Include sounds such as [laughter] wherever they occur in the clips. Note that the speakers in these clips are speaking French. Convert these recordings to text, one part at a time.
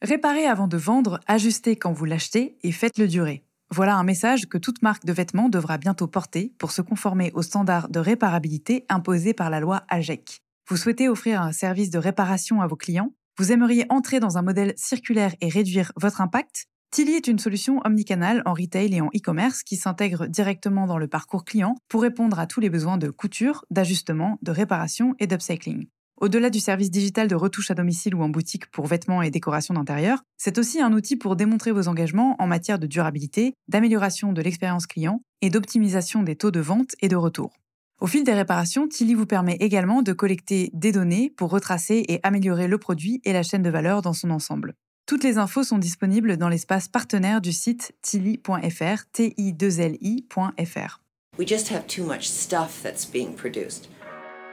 Réparez avant de vendre, ajustez quand vous l'achetez et faites-le durer. Voilà un message que toute marque de vêtements devra bientôt porter pour se conformer aux standards de réparabilité imposés par la loi AGEC. Vous souhaitez offrir un service de réparation à vos clients? Vous aimeriez entrer dans un modèle circulaire et réduire votre impact? Tilly est une solution omnicanal en retail et en e-commerce qui s'intègre directement dans le parcours client pour répondre à tous les besoins de couture, d'ajustement, de réparation et d'upcycling. Au-delà du service digital de retouche à domicile ou en boutique pour vêtements et décorations d'intérieur, c'est aussi un outil pour démontrer vos engagements en matière de durabilité, d'amélioration de l'expérience client et d'optimisation des taux de vente et de retour. Au fil des réparations, Tilly vous permet également de collecter des données pour retracer et améliorer le produit et la chaîne de valeur dans son ensemble. Toutes les infos sont disponibles dans l'espace partenaire du site tilly.fr, t i 2 l ifr We just have too much stuff that's being produced.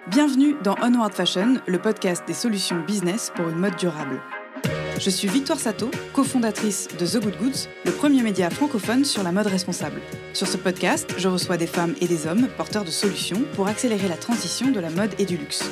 Bienvenue dans Onward Fashion, le podcast des solutions business pour une mode durable. Je suis Victoire Sato, cofondatrice de The Good Goods, le premier média francophone sur la mode responsable. Sur ce podcast, je reçois des femmes et des hommes porteurs de solutions pour accélérer la transition de la mode et du luxe.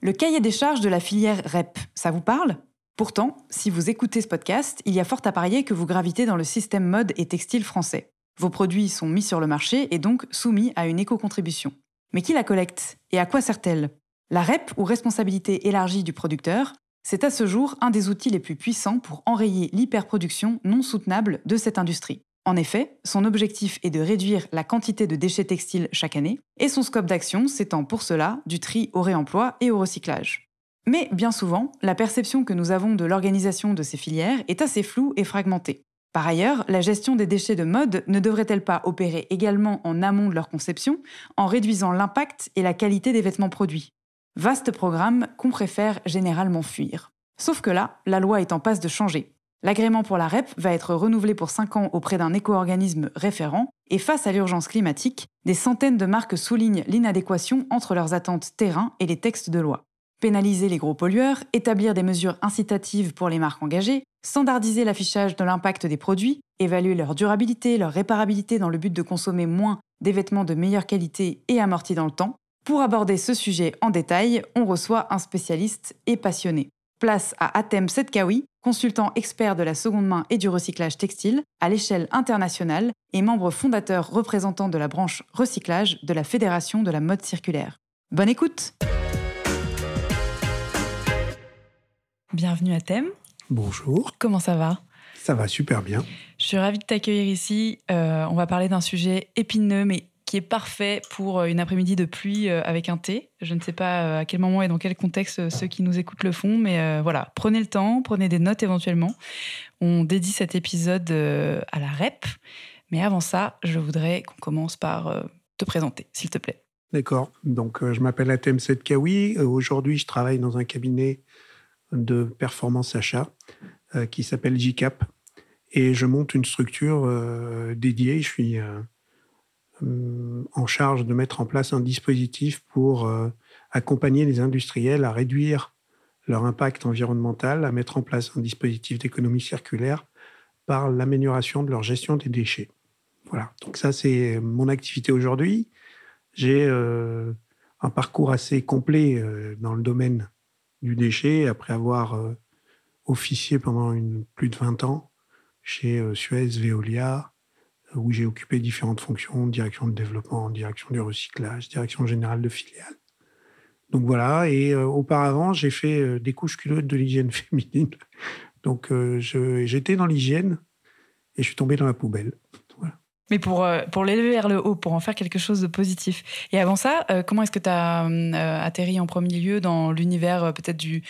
Le cahier des charges de la filière REP, ça vous parle? Pourtant, si vous écoutez ce podcast, il y a fort à parier que vous gravitez dans le système mode et textile français. Vos produits sont mis sur le marché et donc soumis à une éco-contribution. Mais qui la collecte Et à quoi sert-elle? La REP, ou responsabilité élargie du producteur, c'est à ce jour un des outils les plus puissants pour enrayer l'hyperproduction non soutenable de cette industrie. En effet, son objectif est de réduire la quantité de déchets textiles chaque année, et son scope d'action s'étend pour cela du tri au réemploi et au recyclage. Mais bien souvent, la perception que nous avons de l'organisation de ces filières est assez floue et fragmentée. Par ailleurs, la gestion des déchets de mode ne devrait-elle pas opérer également en amont de leur conception, en réduisant l'impact et la qualité des vêtements produits? Vaste programme qu'on préfère généralement fuir. Sauf que là, la loi est en passe de changer. L'agrément pour la REP va être renouvelé pour 5 ans auprès d'un éco-organisme référent, et face à l'urgence climatique, des centaines de marques soulignent l'inadéquation entre leurs attentes terrain et les textes de loi. Pénaliser les gros pollueurs, établir des mesures incitatives pour les marques engagées, standardiser l'affichage de l'impact des produits, évaluer leur durabilité, leur réparabilité dans le but de consommer moins des vêtements de meilleure qualité et amortis dans le temps. Pour aborder ce sujet en détail, on reçoit un spécialiste et passionné. Place à Atem Setkawi, consultant expert de la seconde main et du recyclage textile à l'échelle internationale et membre fondateur représentant de la branche recyclage de la Fédération de la mode circulaire. Bonne écoute Bienvenue à Thème. Bonjour. Comment ça va? Ça va super bien. Je suis ravie de t'accueillir ici. Euh, on va parler d'un sujet épineux mais qui est parfait pour euh, une après-midi de pluie euh, avec un thé. Je ne sais pas euh, à quel moment et dans quel contexte ceux qui nous écoutent le font, mais voilà, prenez le temps, prenez des notes éventuellement. On dédie cet épisode à la REP, mais avant ça, je voudrais qu'on commence par te présenter, s'il te plaît. D'accord. Donc, je m'appelle Atem Setkawi. Aujourd'hui, je travaille dans un cabinet de performance achat qui s'appelle GCAP et je monte une structure dédiée. Je suis en charge de mettre en place un dispositif pour euh, accompagner les industriels à réduire leur impact environnemental, à mettre en place un dispositif d'économie circulaire par l'amélioration de leur gestion des déchets. Voilà, donc ça c'est mon activité aujourd'hui. J'ai euh, un parcours assez complet dans le domaine du déchet, après avoir officié pendant plus de 20 ans chez Suez, Veolia, où j'ai occupé différentes fonctions, direction de développement, direction du recyclage, direction générale de filiale. Donc voilà, et euh, auparavant, j'ai fait euh, des couches culottes de l'hygiène [laughs] féminine. Donc euh, j'étais dans l'hygiène et je suis tombé dans la poubelle. Mais pour, pour l'élever vers le haut, pour en faire quelque chose de positif. Et avant ça, comment est-ce que tu as atterri en premier lieu dans l'univers peut-être du,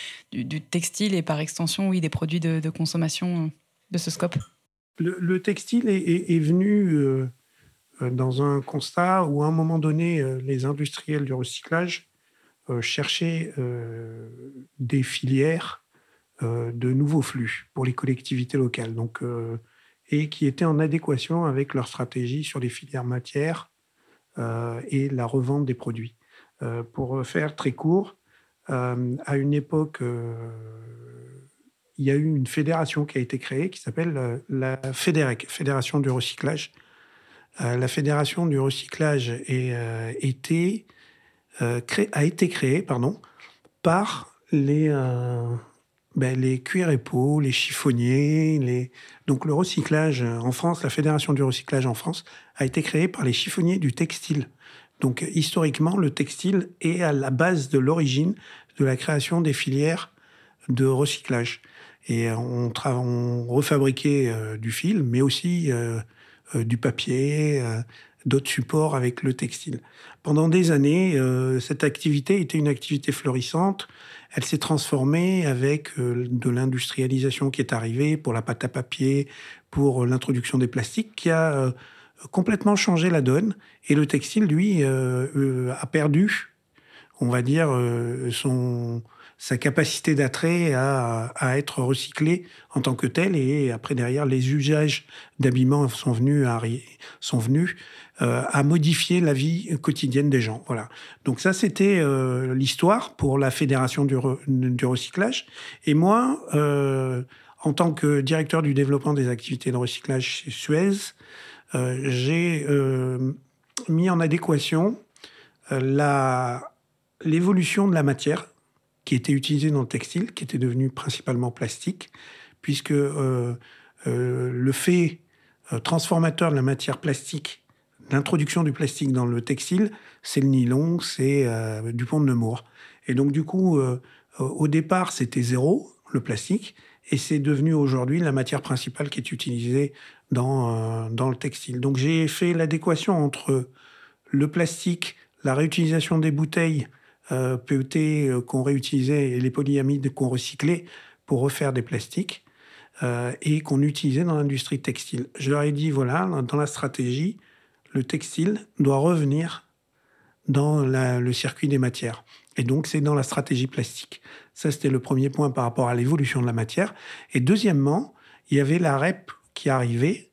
textile et par extension, oui, des produits de consommation de ce scope? Le, textile est, venu euh, euh, dans un constat où, à un moment donné, euh, les industriels du recyclage cherchaient des filières de nouveaux flux pour les collectivités locales. Donc, et qui étaient en adéquation avec leur stratégie sur les filières matières et la revente des produits. pour faire très court, à une époque, il y a eu une fédération qui a été créée qui s'appelle la FEDEREC, Fédération du recyclage. la Fédération du recyclage été, a été créée pardon, par les, ben, les cuirs et les chiffonniers. Donc le recyclage en France, la Fédération du recyclage en France, a été créée par les chiffonniers du textile. Donc historiquement, le textile est à la base de l'origine de la création des filières de recyclage. Et on, on refabriquait euh, du fil, mais aussi euh, euh, du papier, d'autres supports avec le textile. Pendant des années, cette activité était une activité florissante. Elle s'est transformée avec de l'industrialisation qui est arrivée pour la pâte à papier, pour l'introduction des plastiques, qui a complètement changé la donne. Et le textile, lui, euh, euh, a perdu, on va dire, euh, son, sa capacité d'attrait à, être recyclé en tant que tel. Et après, derrière, les usages d'habillement sont venus à, à modifier la vie quotidienne des gens. Voilà. Donc ça, c'était l'histoire pour la fédération du, recyclage. Et moi, en tant que directeur du développement des activités de recyclage chez Suez, euh, j'ai euh, mis en adéquation euh, l'évolution de la matière qui était utilisée dans le textile, qui était devenue principalement plastique, puisque le fait transformateur de la matière plastique, l'introduction du plastique dans le textile, c'est le nylon, c'est du pont de Nemours. Et donc du coup, au départ, c'était zéro, le plastique, et c'est devenu aujourd'hui la matière principale qui est utilisée dans, euh, dans le textile. Donc j'ai fait l'adéquation entre le plastique, la réutilisation des bouteilles euh, PET euh, qu'on réutilisait et les polyamides qu'on recyclait pour refaire des plastiques euh, et qu'on utilisait dans l'industrie textile. Je leur ai dit, voilà, dans la stratégie, le textile doit revenir dans le circuit des matières. Et donc, c'est dans la stratégie plastique. Ça, c'était le premier point par rapport à l'évolution de la matière. Et deuxièmement, il y avait la REP qui arrivait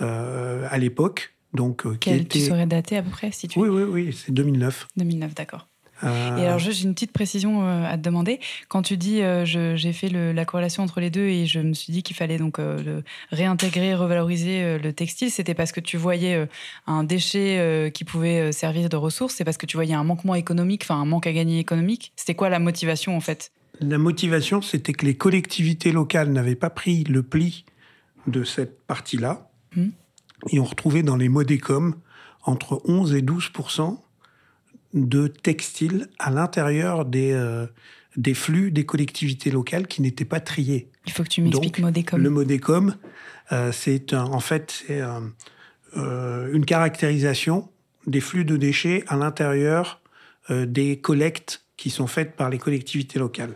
euh, à l'époque. Donc, euh, qui était... Tu saurais dater à peu près si tu... Oui, oui, oui, c'est 2009. 2009, d'accord. Euh, et alors, j'ai une petite précision euh, à te demander. Quand tu dis euh, j'ai fait la corrélation entre les deux et je me suis dit qu'il fallait donc réintégrer, revaloriser le textile, c'était parce que tu voyais un déchet qui pouvait servir de ressource, c'est parce que tu voyais un manquement économique, enfin un manque à gagner économique? C'était quoi la motivation en fait? La motivation, c'était que les collectivités locales n'avaient pas pris le pli de cette partie-là. Hum. Et on retrouvait dans les modécom entre 11 et 12 de textiles à l'intérieur des, euh, des flux des collectivités locales qui n'étaient pas triés. Il faut que tu m'expliques Modécom. Le Modécom, euh, c'est en fait c'est euh, une caractérisation des flux de déchets à l'intérieur des collectes qui sont faites par les collectivités locales.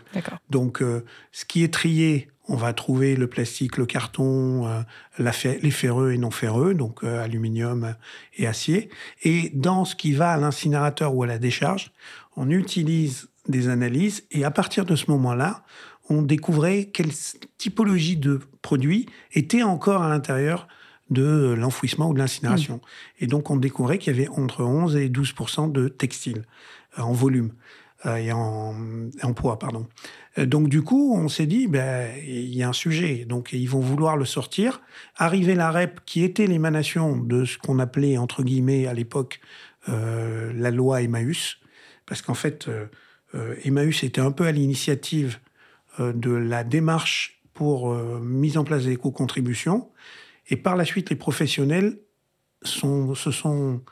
Donc, ce qui est trié on va trouver le plastique, le carton, euh, les ferreux et non ferreux, donc euh, aluminium et acier. Et dans ce qui va à l'incinérateur ou à la décharge, on utilise des analyses et à partir de ce moment-là, on découvrait quelle typologie de produits était encore à l'intérieur de l'enfouissement ou de l'incinération. Mmh. Et donc on découvrait qu'il y avait entre 11 et 12% de textile euh, en volume et en, poids, pardon. Euh, donc du coup, on s'est dit, ben, il y a un sujet, donc ils vont vouloir le sortir. Arriver la REP, qui était l'émanation de ce qu'on appelait, entre guillemets, à l'époque, euh, la loi Emmaüs, parce qu'en fait, euh, euh Emmaüs était un peu à l'initiative de la démarche pour mise en place des éco-contributions, et par la suite, les professionnels sont, se sont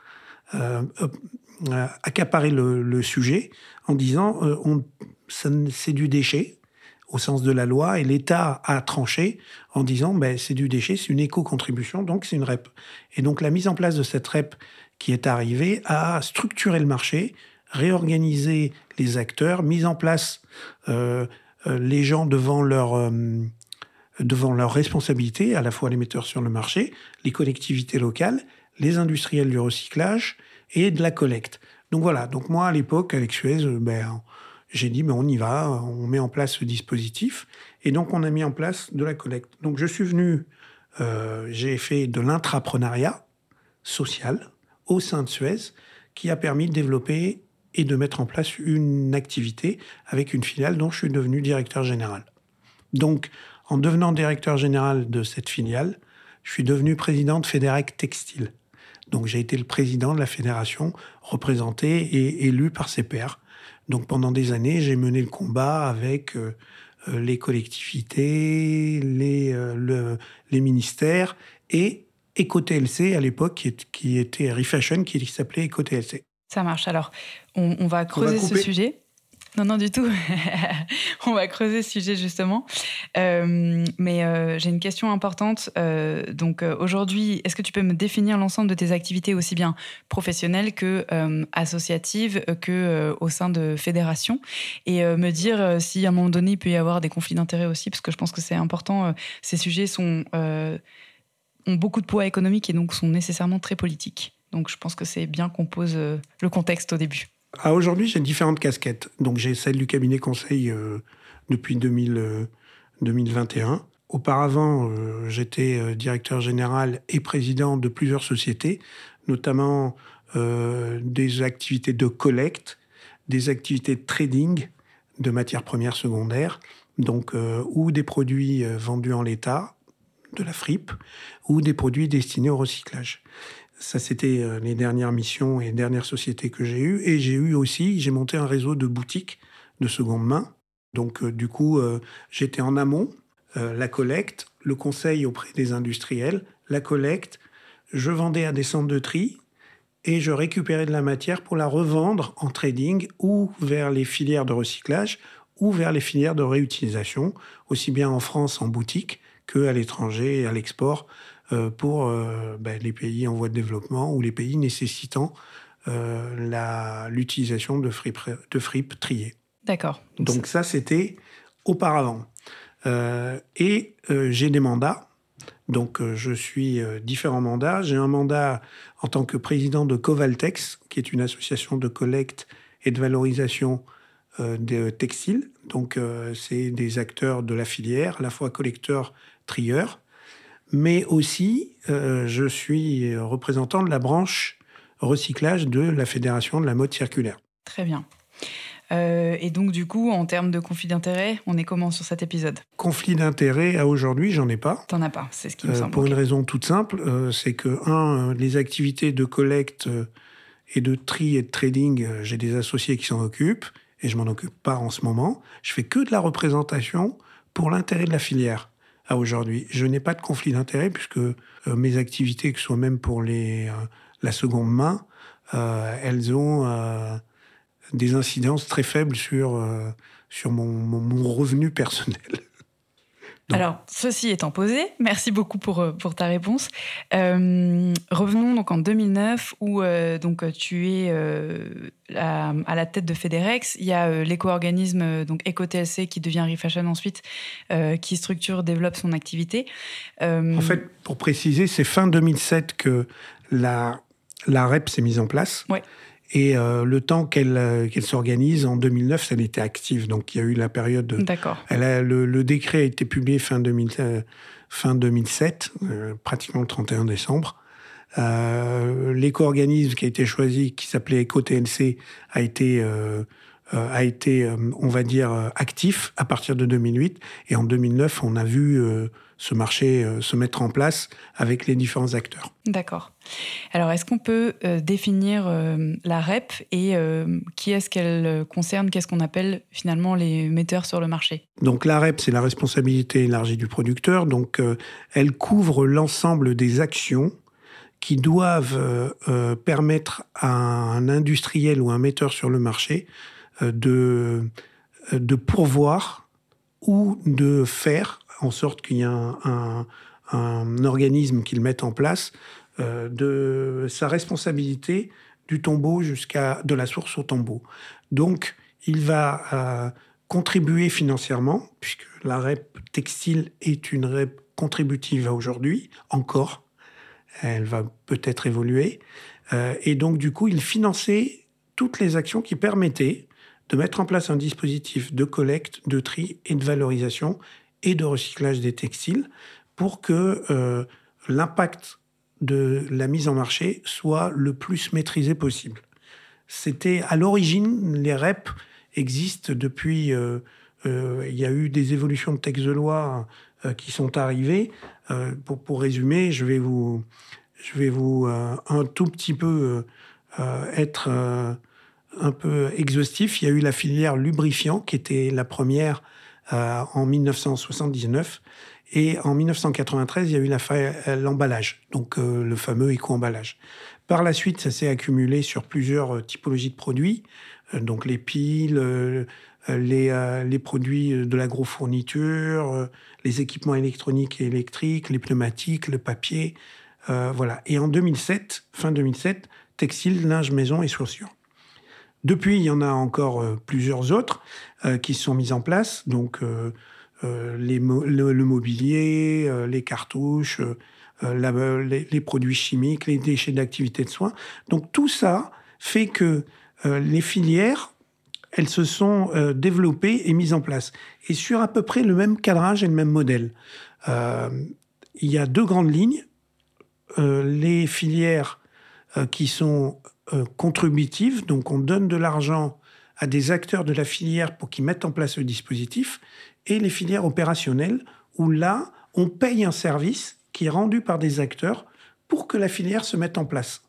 accaparés le, le, sujet en disant, on c'est du déchet au sens de la loi, et l'État a tranché en disant ben, c'est du déchet, c'est une éco-contribution, donc c'est une REP. Et donc la mise en place de cette REP qui est arrivée a structuré le marché, réorganisé les acteurs, mis en place euh, euh, les gens devant leur, euh, devant leurs responsabilités, à la fois les metteurs sur le marché, les collectivités locales, les industriels du recyclage et de la collecte. Donc voilà, donc moi à l'époque avec Suez, ben, j'ai dit, mais on y va, on met en place ce dispositif. Et donc, on a mis en place de la collecte. Donc, je suis venu, euh, j'ai fait de l'intrapreneuriat social au sein de Suez, qui a permis de développer et de mettre en place une activité avec une filiale dont je suis devenu directeur général. Donc, en devenant directeur général de cette filiale, je suis devenu président de Fédérec Textile. Donc, j'ai été le président de la fédération, représenté et élu par ses pairs. Donc, pendant des années, j'ai mené le combat avec euh, euh, les collectivités, les, euh, les ministères et EcoTLC à l'époque, qui, qui, était Refashion, qui s'appelait EcoTLC. Ça marche. Alors, on, va creuser ce sujet. Non, non, du tout. [laughs] on va creuser ce sujet justement. Euh, mais euh, j'ai une question importante. Euh, donc aujourd'hui, est-ce que tu peux me définir l'ensemble de tes activités aussi bien professionnelles que associatives que au sein de fédérations? Et me dire si à un moment donné il peut y avoir des conflits d'intérêts aussi, parce que je pense que c'est important. ces sujets ont beaucoup de poids économique et donc sont nécessairement très politiques. Donc je pense que c'est bien qu'on pose le contexte au début. Ah, Aujourd'hui, j'ai différentes casquettes. Donc j'ai celle du cabinet conseil euh, depuis 2000, 2021. Euh, Auparavant, j'étais directeur général et président de plusieurs sociétés, notamment des activités de collecte, des activités de trading de matières premières secondaires, donc ou des produits vendus en l'état, de la fripe, ou des produits destinés au recyclage. Ça, c'était euh, les dernières missions et dernières sociétés que j'ai eues. Et j'ai eu aussi, j'ai monté un réseau de boutiques de seconde main. Donc, euh, du coup, euh, j'étais en amont, la collecte, le conseil auprès des industriels, la collecte. Je vendais à des centres de tri et je récupérais de la matière pour la revendre en trading ou vers les filières de recyclage ou vers les filières de réutilisation, aussi bien en France en boutique qu'à l'étranger et à l'export euh, pour euh, ben, les pays en voie de développement ou les pays nécessitant euh, l'utilisation de fripes, de fripes triées. D'accord. Donc ça, c'était auparavant. et j'ai des mandats. Donc je suis différents mandats. J'ai un mandat en tant que président de Covaltex, qui est une association de collecte et de valorisation des textiles. Donc c'est des acteurs de la filière, à la fois collecteurs, trieurs mais aussi euh, je suis représentant de la branche recyclage de la Fédération de la mode circulaire. Très bien. Euh, et donc, du coup, en termes de conflit d'intérêt, on est comment sur cet épisode? Conflit d'intérêt à aujourd'hui, j'en ai pas. T'en as pas, c'est ce qui me euh, semble. Pour une raison toute simple, c'est que, un, les activités de collecte et de tri et de trading, j'ai des associés qui s'en occupent, et je m'en occupe pas en ce moment. Je fais que de la représentation pour l'intérêt de la filière aujourd'hui. Je n'ai pas de conflit d'intérêt puisque euh, mes activités, que ce soit même pour euh, la seconde main, euh, elles ont des incidences très faibles sur, mon revenu personnel. Alors, ceci étant posé, merci beaucoup pour, euh, pour ta réponse. Euh, revenons donc en 2009 où euh, donc tu es à, la tête de FedErex. Il y a l'éco-organisme donc EcoTLC qui devient Refashion ensuite, qui structure, développe son activité. En fait, pour préciser, c'est fin 2007 que la, la REP s'est mise en place. Ouais. Et euh, le temps qu'elle euh, qu'elle s'organise, en 2009, elle était active. Donc il y a eu la période. D'accord. Elle a, le, le, décret a été publié fin, 2000, euh, fin 2007, pratiquement le 31 décembre. L'éco-organisme qui a été choisi, qui s'appelait EcoTNC, a été a été, on va dire, actif à partir de 2008. Et en 2009, on a vu ce marché euh, se mettre en place avec les différents acteurs. D'accord. Alors, est-ce qu'on peut euh, définir euh, la REP et qui est-ce qu'elle concerne? Qu'est-ce qu'on appelle finalement les metteurs sur le marché? Donc, la REP, c'est la responsabilité élargie du producteur. Donc, elle couvre l'ensemble des actions qui doivent permettre à un industriel ou un metteur sur le marché de, de pourvoir ou de faire en sorte qu'il y ait un, organisme qu'il mette en place euh, de sa responsabilité du tombeau jusqu'à de la source au tombeau. Donc, il va euh, contribuer financièrement, puisque la REP textile est une REP contributive aujourd'hui, encore. Elle va peut-être évoluer. Euh, et donc, du coup, il finançait toutes les actions qui permettaient de mettre en place un dispositif de collecte, de tri et de valorisation et de recyclage des textiles pour que euh, l'impact de la mise en marché soit le plus maîtrisé possible. C'était à l'origine, les REP existent depuis. Euh, euh, il y a eu des évolutions de textes de loi qui sont arrivées. Pour, pour, résumer, je vais vous, je vais vous un tout petit peu être un peu exhaustif. Il y a eu la filière lubrifiant qui était la première en 1979 et en 1993, il y a eu l'emballage, donc euh, le fameux éco-emballage. Par la suite, ça s'est accumulé sur plusieurs euh, typologies de produits, euh, donc les piles, les, les, produits de l'agrofourniture, les équipements électroniques et électriques, les pneumatiques, le papier. voilà. Et en 2007, fin 2007, textile, linge, maison et chaussures. Depuis, il y en a encore plusieurs autres qui sont mises en place. Donc, euh, le, mobilier, euh, les cartouches, euh, les, produits chimiques, les déchets d'activité de soins. Donc tout ça fait que les filières, elles se sont développées et mises en place. Et sur à peu près le même cadrage et le même modèle. il y a deux grandes lignes. les filières qui sont contributives, donc on donne de l'argent à des acteurs de la filière pour qu'ils mettent en place le dispositif, et les filières opérationnelles, où là, on paye un service qui est rendu par des acteurs pour que la filière se mette en place.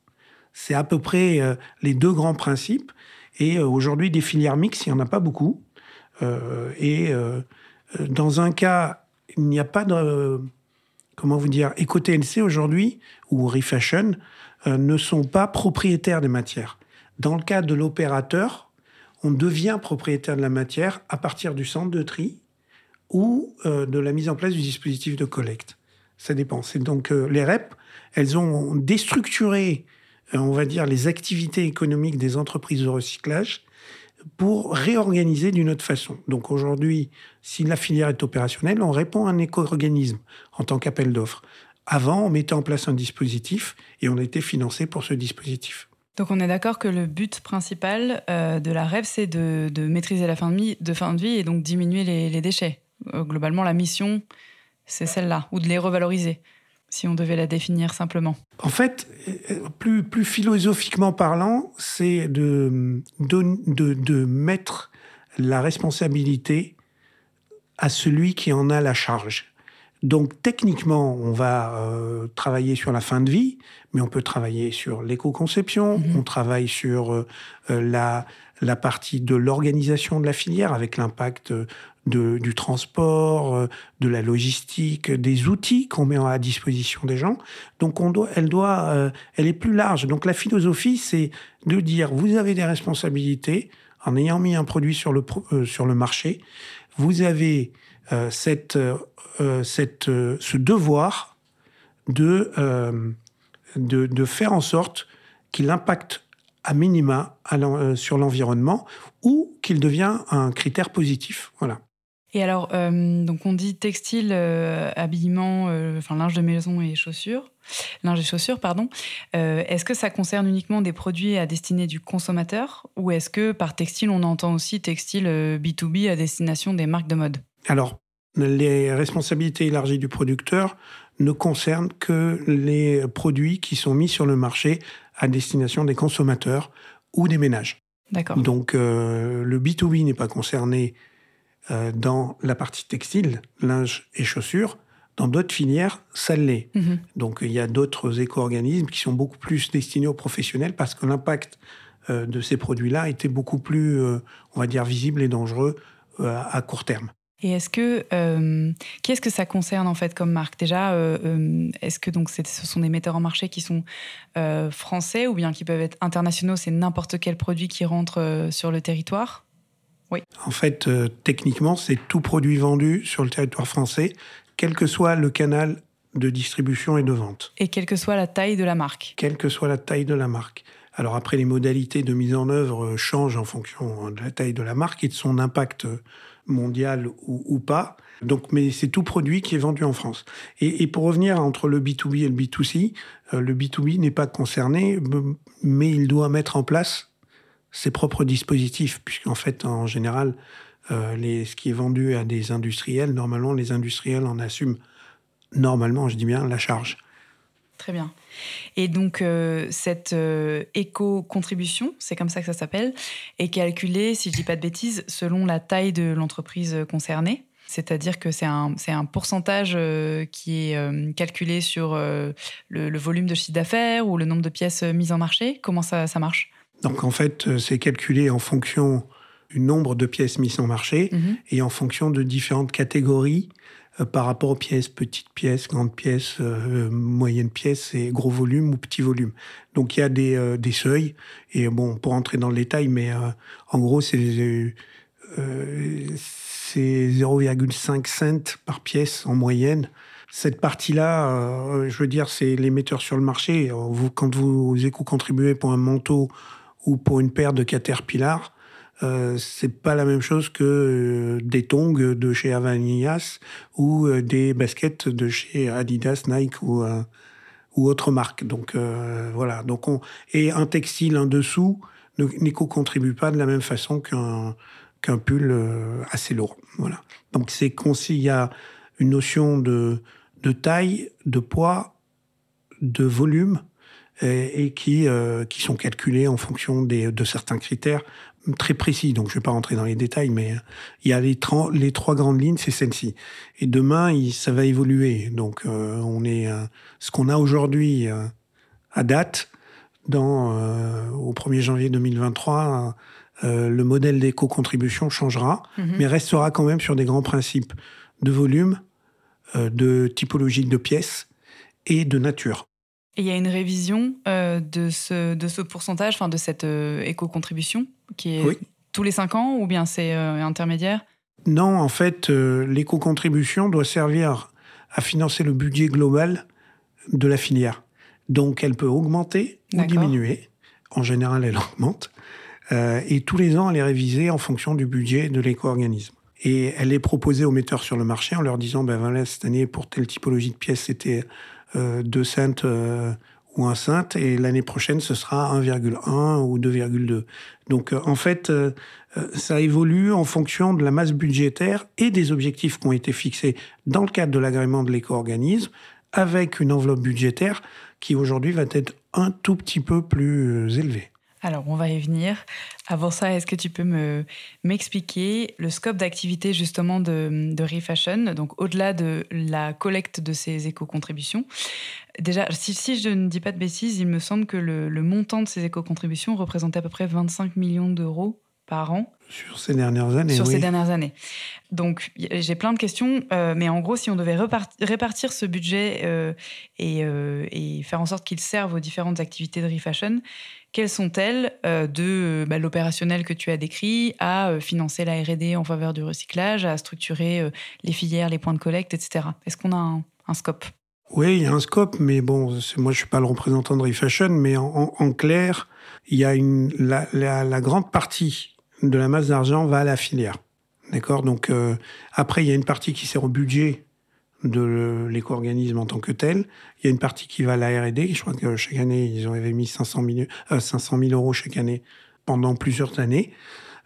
C'est à peu près euh, les deux grands principes. Et euh, aujourd'hui, des filières mixtes, il n'y en a pas beaucoup. Euh, et dans un cas, il n'y a pas de... Comment vous dire Éco-TNC aujourd'hui, ou Refashion, ne sont pas propriétaires des matières. Dans le cas de l'opérateur, on devient propriétaire de la matière à partir du centre de tri ou euh, de la mise en place du dispositif de collecte. Ça dépend. C'est donc euh, les REP, elles ont déstructuré, euh, on va dire, les activités économiques des entreprises de recyclage pour réorganiser d'une autre façon. Donc aujourd'hui, si la filière est opérationnelle, on répond à un éco-organisme en tant qu'appel d'offres. Avant, on mettait en place un dispositif et on était financé pour ce dispositif. Donc on est d'accord que le but principal de la REP, c'est de, maîtriser la fin de, vie, de fin de vie et donc diminuer les déchets. Euh, globalement, la mission, c'est celle-là, ou de les revaloriser, si on devait la définir simplement. En fait, euh, plus, plus philosophiquement parlant, c'est de, de, de, mettre la responsabilité à celui qui en a la charge. Donc techniquement, on va euh, travailler sur la fin de vie, mais on peut travailler sur l'éco-conception, mm-hmm. on travaille sur la, la partie de l'organisation de la filière avec l'impact du transport, euh, de la logistique, des outils qu'on met à disposition des gens. Donc on doit, elle doit, euh, elle est plus large. Donc la philosophie, c'est de dire vous avez des responsabilités en ayant mis un produit sur le euh, sur le marché, vous avez cette, cette ce devoir de, de, de faire en sorte qu'il impacte à minima sur l'environnement ou qu'il devient un critère positif. Voilà. Et alors, euh, donc on dit textile, euh, habillement, euh, enfin linge de maison et chaussures, linge et chaussures, pardon. est-ce que ça concerne uniquement des produits à destinée du consommateur ou est-ce que par textile on entend aussi textile B2B à destination des marques de mode? Alors, les responsabilités élargies du producteur ne concernent que les produits qui sont mis sur le marché à destination des consommateurs ou des ménages. D'accord. Donc le B2B n'est pas concerné euh, dans la partie textile, linge et chaussures. Dans d'autres filières, ça l'est. Mhm. Donc il y a d'autres éco-organismes qui sont beaucoup plus destinés aux professionnels parce que l'impact euh, de ces produits-là était beaucoup plus, euh, on va dire, visible et dangereux à court terme. Et est-ce que qu'est-ce que ça concerne en fait comme marque? Déjà, est-ce que donc ce sont des metteurs en marché qui sont français ou bien qui peuvent être internationaux? C'est n'importe quel produit qui rentre sur le territoire? En fait, euh, techniquement, c'est tout produit vendu sur le territoire français, quel que soit le canal de distribution et de vente. Et quelle que soit la taille de la marque? Quelle que soit la taille de la marque. Alors après, les modalités de mise en œuvre euh, changent en fonction de la taille de la marque et de son impact mondial ou, pas. Donc, mais c'est tout produit qui est vendu en France. Et, pour revenir entre le B2B et le B2C, euh, le B2B n'est pas concerné, mais il doit mettre en place ses propres dispositifs, puisqu'en fait, en général, euh, les, ce qui est vendu à des industriels, normalement, les industriels en assument, normalement, je dis bien, la charge. Très bien. Et donc, euh, cette euh, éco-contribution, c'est comme ça que ça s'appelle, est calculée, si je ne dis pas de bêtises, selon la taille de l'entreprise concernée. C'est-à-dire que c'est un, un, pourcentage qui est calculé sur le, le, volume de chiffre d'affaires ou le nombre de pièces mises en marché. Comment ça, ça marche? Donc, en fait, c'est calculé en fonction du nombre de pièces mises en marché mhm. et en fonction de différentes catégories euh, par rapport aux pièces, petites pièces, grandes pièces, euh, moyennes pièces et gros volume ou petit volume. Donc il y a des, euh, des seuils et bon pour entrer dans le détail, mais en gros c'est 0,5 cents par pièce en moyenne. Cette partie-là, je veux dire, c'est les metteurs sur le marché. Vous, quand vous éco-contribuez pour un manteau ou pour une paire de Caterpillar, euh, c'est pas la même chose que euh, des tongs de chez Avanias ou euh, des baskets de chez Adidas, Nike ou ou autre marque. Donc voilà. Donc on et un textile en dessous n'éco-contribue pas de la même façon qu'un pull assez lourd. Voilà. Donc c'est il y a une notion de de taille, de poids, de volume et, qui, qui sont calculés en fonction des, de certains critères très précis, donc je ne vais pas rentrer dans les détails, mais il y a les, les trois grandes lignes, c'est celle-ci. Et demain, il, ça va évoluer. Donc, euh, on est euh, ce qu'on a aujourd'hui euh, à date, dans, au 1er janvier 2023, le modèle d'éco-contribution changera, mhm. mais restera quand même sur des grands principes de volume, de typologie de pièces et de nature. Et il y a une révision de, ce, de ce pourcentage, enfin de cette éco-contribution, qui est tous les cinq ans ou bien c'est euh, intermédiaire? Non, en fait, l'éco-contribution doit servir à financer le budget global de la filière. Donc elle peut augmenter ou diminuer. En général, elle augmente. et tous les ans, elle est révisée en fonction du budget de l'éco-organisme. Et elle est proposée aux metteurs sur le marché en leur disant, ben voilà, cette année, pour telle typologie de pièces, c'était 2 cents euh, ou 1 cent, et l'année prochaine, ce sera 1,1 ou 2,2. Donc, euh, en fait, euh, ça évolue en fonction de la masse budgétaire et des objectifs qui ont été fixés dans le cadre de l'agrément de l'éco-organisme, avec une enveloppe budgétaire qui aujourd'hui va être un tout petit peu plus élevée. Alors, on va y venir. Avant ça, est-ce que tu peux me m'expliquer le scope d'activité justement de, de ReFashion, donc au-delà de la collecte de ces éco-contributions? Déjà, si, si, je ne dis pas de bêtises, il me semble que le, montant de ces éco-contributions représentait à peu près 25 millions d'euros par an. Sur ces dernières années, Sur ces dernières années. Donc, j'ai plein de questions, euh, mais en gros, si on devait répartir ce budget euh, et, euh, et, faire en sorte qu'il serve aux différentes activités de ReFashion, quelles sont-elles euh, de bah, l'opérationnel que tu as décrit à euh, financer la R&D en faveur du recyclage, à structurer euh, les filières, les points de collecte, etc. Est-ce qu'on a un, scope? Oui, il y a un scope, mais bon, moi je ne suis pas le représentant de ReFashion, mais en, clair, il y a la, grande partie de la masse d'argent va à la filière. D'accord? Donc après, il y a une partie qui sert au budget de l'éco-organisme en tant que tel. Il y a une partie qui va à la R&D. Je crois que chaque année, ils avaient mis 500 000, 500 000 euros chaque année pendant plusieurs années.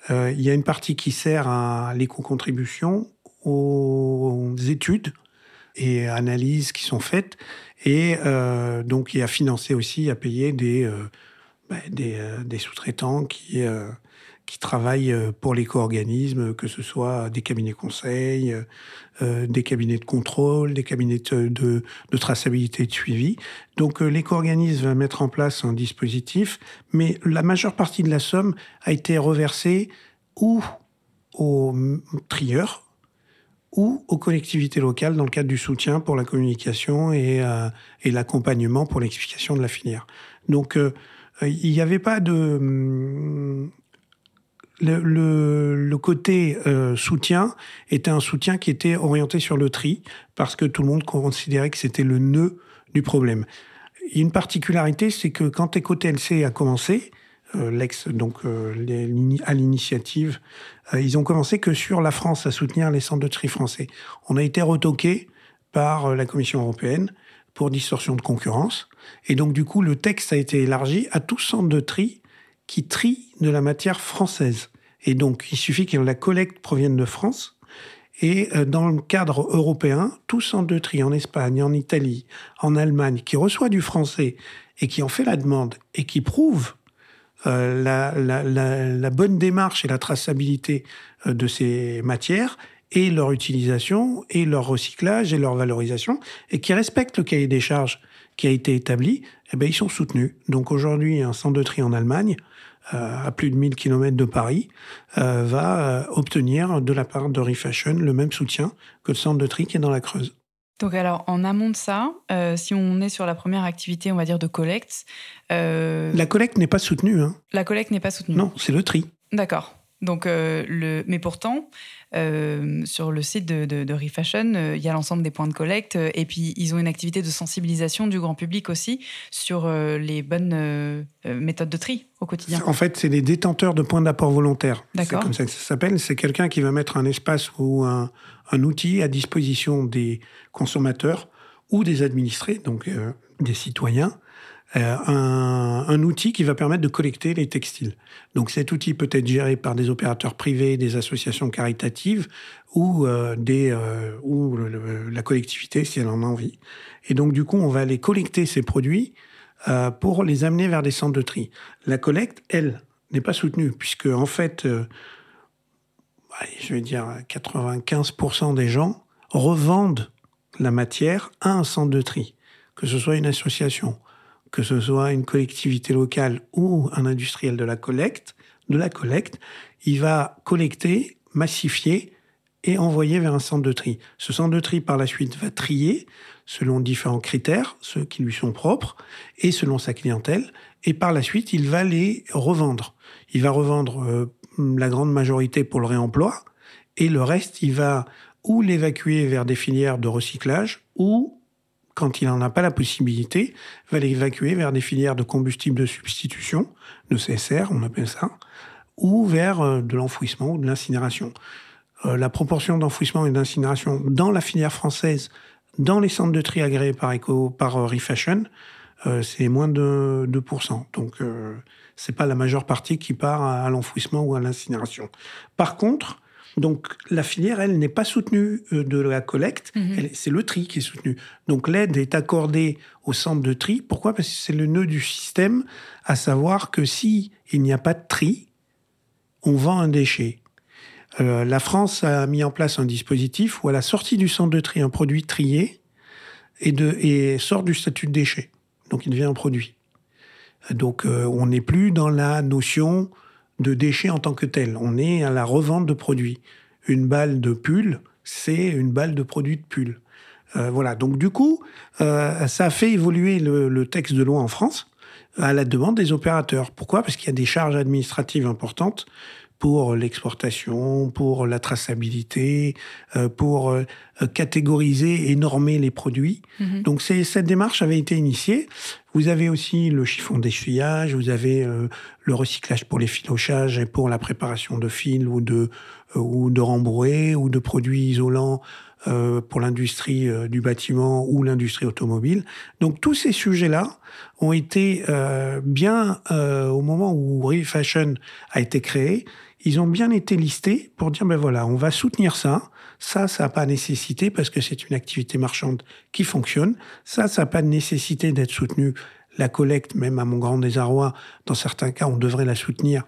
Euh, il y a une partie qui sert à l'éco-contribution, aux études et analyses qui sont faites. Et euh, donc, il y a financé aussi, à payer euh, bah, des sous-traitants qui qui travaillent euh, pour l'éco-organisme, que ce soit des cabinets conseils, euh, des cabinets de contrôle, des cabinets de, traçabilité et de suivi. Donc euh, l'éco-organisme va mettre en place un dispositif, mais la majeure partie de la somme a été reversée ou aux trieurs ou aux collectivités locales dans le cadre du soutien pour la communication et, et l'accompagnement pour l'explication de la filière. Donc il n'y avait pas de le, le, côté euh, soutien était un soutien qui était orienté sur le tri, parce que tout le monde considérait que c'était le nœud du problème. Une particularité, c'est que quand EcoTLC a commencé, euh, l'ex, donc euh, à l'initiative, ils ont commencé que sur la France à soutenir les centres de tri français. On a été retoqué par la Commission européenne pour distorsion de concurrence, et donc du coup le texte a été élargi à tous centres de tri qui trie de la matière française. Et donc, il suffit que la collecte provienne de France. Et euh, dans le cadre européen, tout centre de tri en Espagne, en Italie, en Allemagne, qui reçoit du français et qui en fait la demande et qui prouve euh, la, bonne démarche et la traçabilité euh, de ces matières et leur utilisation et leur recyclage et leur valorisation et qui respectent le cahier des charges qui a été établi, eh bien, ils sont soutenus. Donc aujourd'hui, un centre de tri en Allemagne, à plus de 1000 km de Paris, va obtenir de la part de Refashion le même soutien que le centre de tri qui est dans la Creuse. Donc alors, en amont de ça, euh, si on est sur la première activité, on va dire, de collecte... Euh, la collecte n'est pas soutenue. Hein. La collecte n'est pas soutenue. Non, c'est le tri. D'accord. Donc, euh, le... Mais pourtant, sur le site de, de, Refashion, il y a l'ensemble des points de collecte et puis ils ont une activité de sensibilisation du grand public aussi sur les bonnes méthodes de tri au quotidien. En fait, c'est les détenteurs de points d'apport volontaire. C'est comme ça que ça s'appelle. C'est quelqu'un qui va mettre un espace ou un, un outil à disposition des consommateurs ou des administrés, donc euh, des citoyens, euh, un, outil qui va permettre de collecter les textiles. Donc cet outil peut être géré par des opérateurs privés, des associations caritatives ou, euh, des, ou la collectivité si elle en a envie. Et donc du coup, on va aller collecter ces produits pour les amener vers des centres de tri. La collecte, elle, n'est pas soutenue puisque en fait, je vais dire 95% des gens revendent la matière à un centre de tri, que ce soit une association, que ce soit une collectivité locale ou un industriel de la collecte, de la collecte, il va collecter, massifier et envoyer vers un centre de tri. Ce centre de tri, par la suite, va trier selon différents critères, ceux qui lui sont propres, et selon sa clientèle, et par la suite, il va les revendre. Il va revendre euh, la grande majorité pour le réemploi, et le reste, il va ou l'évacuer vers des filières de recyclage, ou, quand il n'en a pas la possibilité, va l'évacuer vers des filières de combustible de substitution, de CSR, on appelle ça, ou vers euh, de l'enfouissement ou de l'incinération. Euh, la proportion d'enfouissement et d'incinération dans la filière française, dans les centres de tri agréés par, Eco, par euh, Refashion, c'est moins de 2%. Donc, c'est pas la majeure partie qui part à, l'enfouissement ou à l'incinération. Par contre, donc la filière, elle, n'est pas soutenue euh, de la collecte, mhm. c'est le tri qui est soutenu. Donc l'aide est accordée au centre de tri. Pourquoi? Parce que c'est le nœud du système, à savoir que si il n'y a pas de tri, on vend un déchet. Euh, la France a mis en place un dispositif où à la sortie du centre de tri, un produit trié et, de, et sort du statut de déchet. Donc il devient un produit. Donc euh, on n'est plus dans la notion de déchet en tant que tel. On est à la revente de produits. Une balle de pull, c'est une balle de produit de pull. Euh, voilà. Donc du coup, euh, ça a fait évoluer le, texte de loi en France à la demande des opérateurs. Pourquoi? Parce qu'il y a des charges administratives importantes pour l'exportation, pour la traçabilité, euh, pour euh, catégoriser et normer les produits. Mhm. Donc cette démarche avait été initiée. Vous avez aussi le chiffon d'essuyage, vous avez euh, le recyclage pour les filochages et pour la préparation de fils ou de, ou de rembroués ou de produits isolants pour l'industrie du bâtiment ou l'industrie automobile. Donc tous ces sujets-là ont été bien au moment où Refashion a été créé, ils ont bien été listés pour dire, ben voilà, on va soutenir ça. Ça, ça n'a pas nécessité parce que c'est une activité marchande qui fonctionne. Ça, ça n'a pas de nécessité d'être soutenu. La collecte, même à mon grand désarroi, dans certains cas, on devrait la soutenir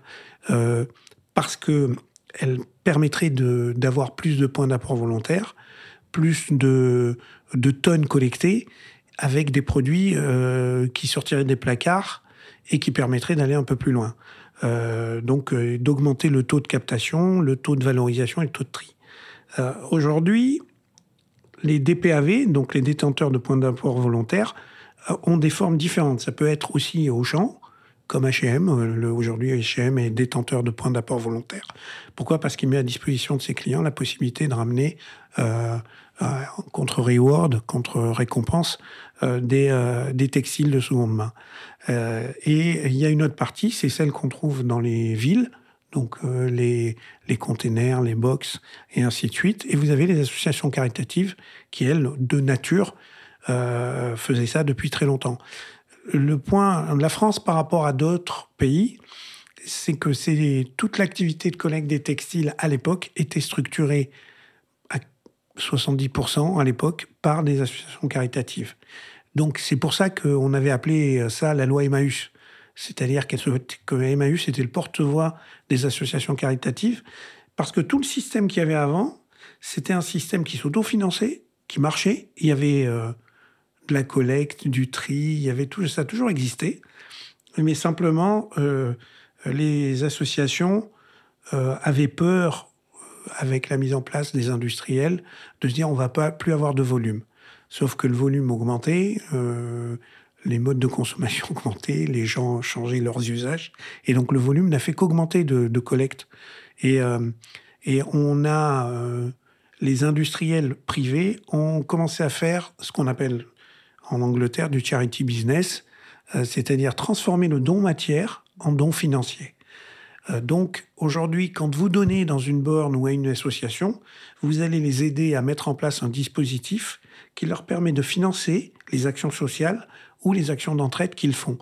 euh, parce que elle permettrait d'avoir plus de points d'apport volontaire, plus de, de, tonnes collectées avec des produits euh, qui sortiraient des placards et qui permettraient d'aller un peu plus loin. Euh, donc euh, d'augmenter le taux de captation, le taux de valorisation et le taux de tri. Euh, aujourd'hui, les DPAV, donc les détenteurs de points d'apport volontaires, ont des formes différentes. Ça peut être aussi au champ, comme H&M. Aujourd'hui, H&M est détenteur de points d'apport volontaires. Pourquoi? Parce qu'il met à disposition de ses clients la possibilité de ramener contre reward, contre récompense, des, des textiles de seconde main. Euh, et il y a une autre partie, c'est celle qu'on trouve dans les villes, donc euh, les, les containers, les box, et ainsi de suite. Et vous avez les associations caritatives qui, elles, de nature, euh, faisaient ça depuis très longtemps. Le point, la France par rapport à d'autres pays, c'est que c'est toute l'activité de collecte des textiles à l'époque était structurée à 70% à l'époque par des associations caritatives. Donc c'est pour ça qu'on avait appelé ça la loi Emmaüs. C'est-à-dire que Emmaüs était le porte-voix des associations caritatives, parce que tout le système qu'il y avait avant, c'était un système qui s'autofinançait, qui marchait. Il y avait euh, de la collecte, du tri, il y avait ça a toujours existé. Mais simplement, euh, les associations euh, avaient peur, avec la mise en place des industriels, de se dire on va pas plus avoir de volume. Sauf que le volume augmentait, les modes de consommation [laughs] augmentaient, les gens changeaient leurs usages, et donc le volume n'a fait qu'augmenter de, collecte. Et, euh, et on a euh, les industriels privés ont commencé à faire ce qu'on appelle en Angleterre du charity business, euh, c'est-à-dire transformer le don matière en don financier. Donc aujourd'hui, quand vous donnez dans une borne ou à une association, vous allez les aider à mettre en place un dispositif qui leur permet de financer les actions sociales ou les actions d'entraide qu'ils font.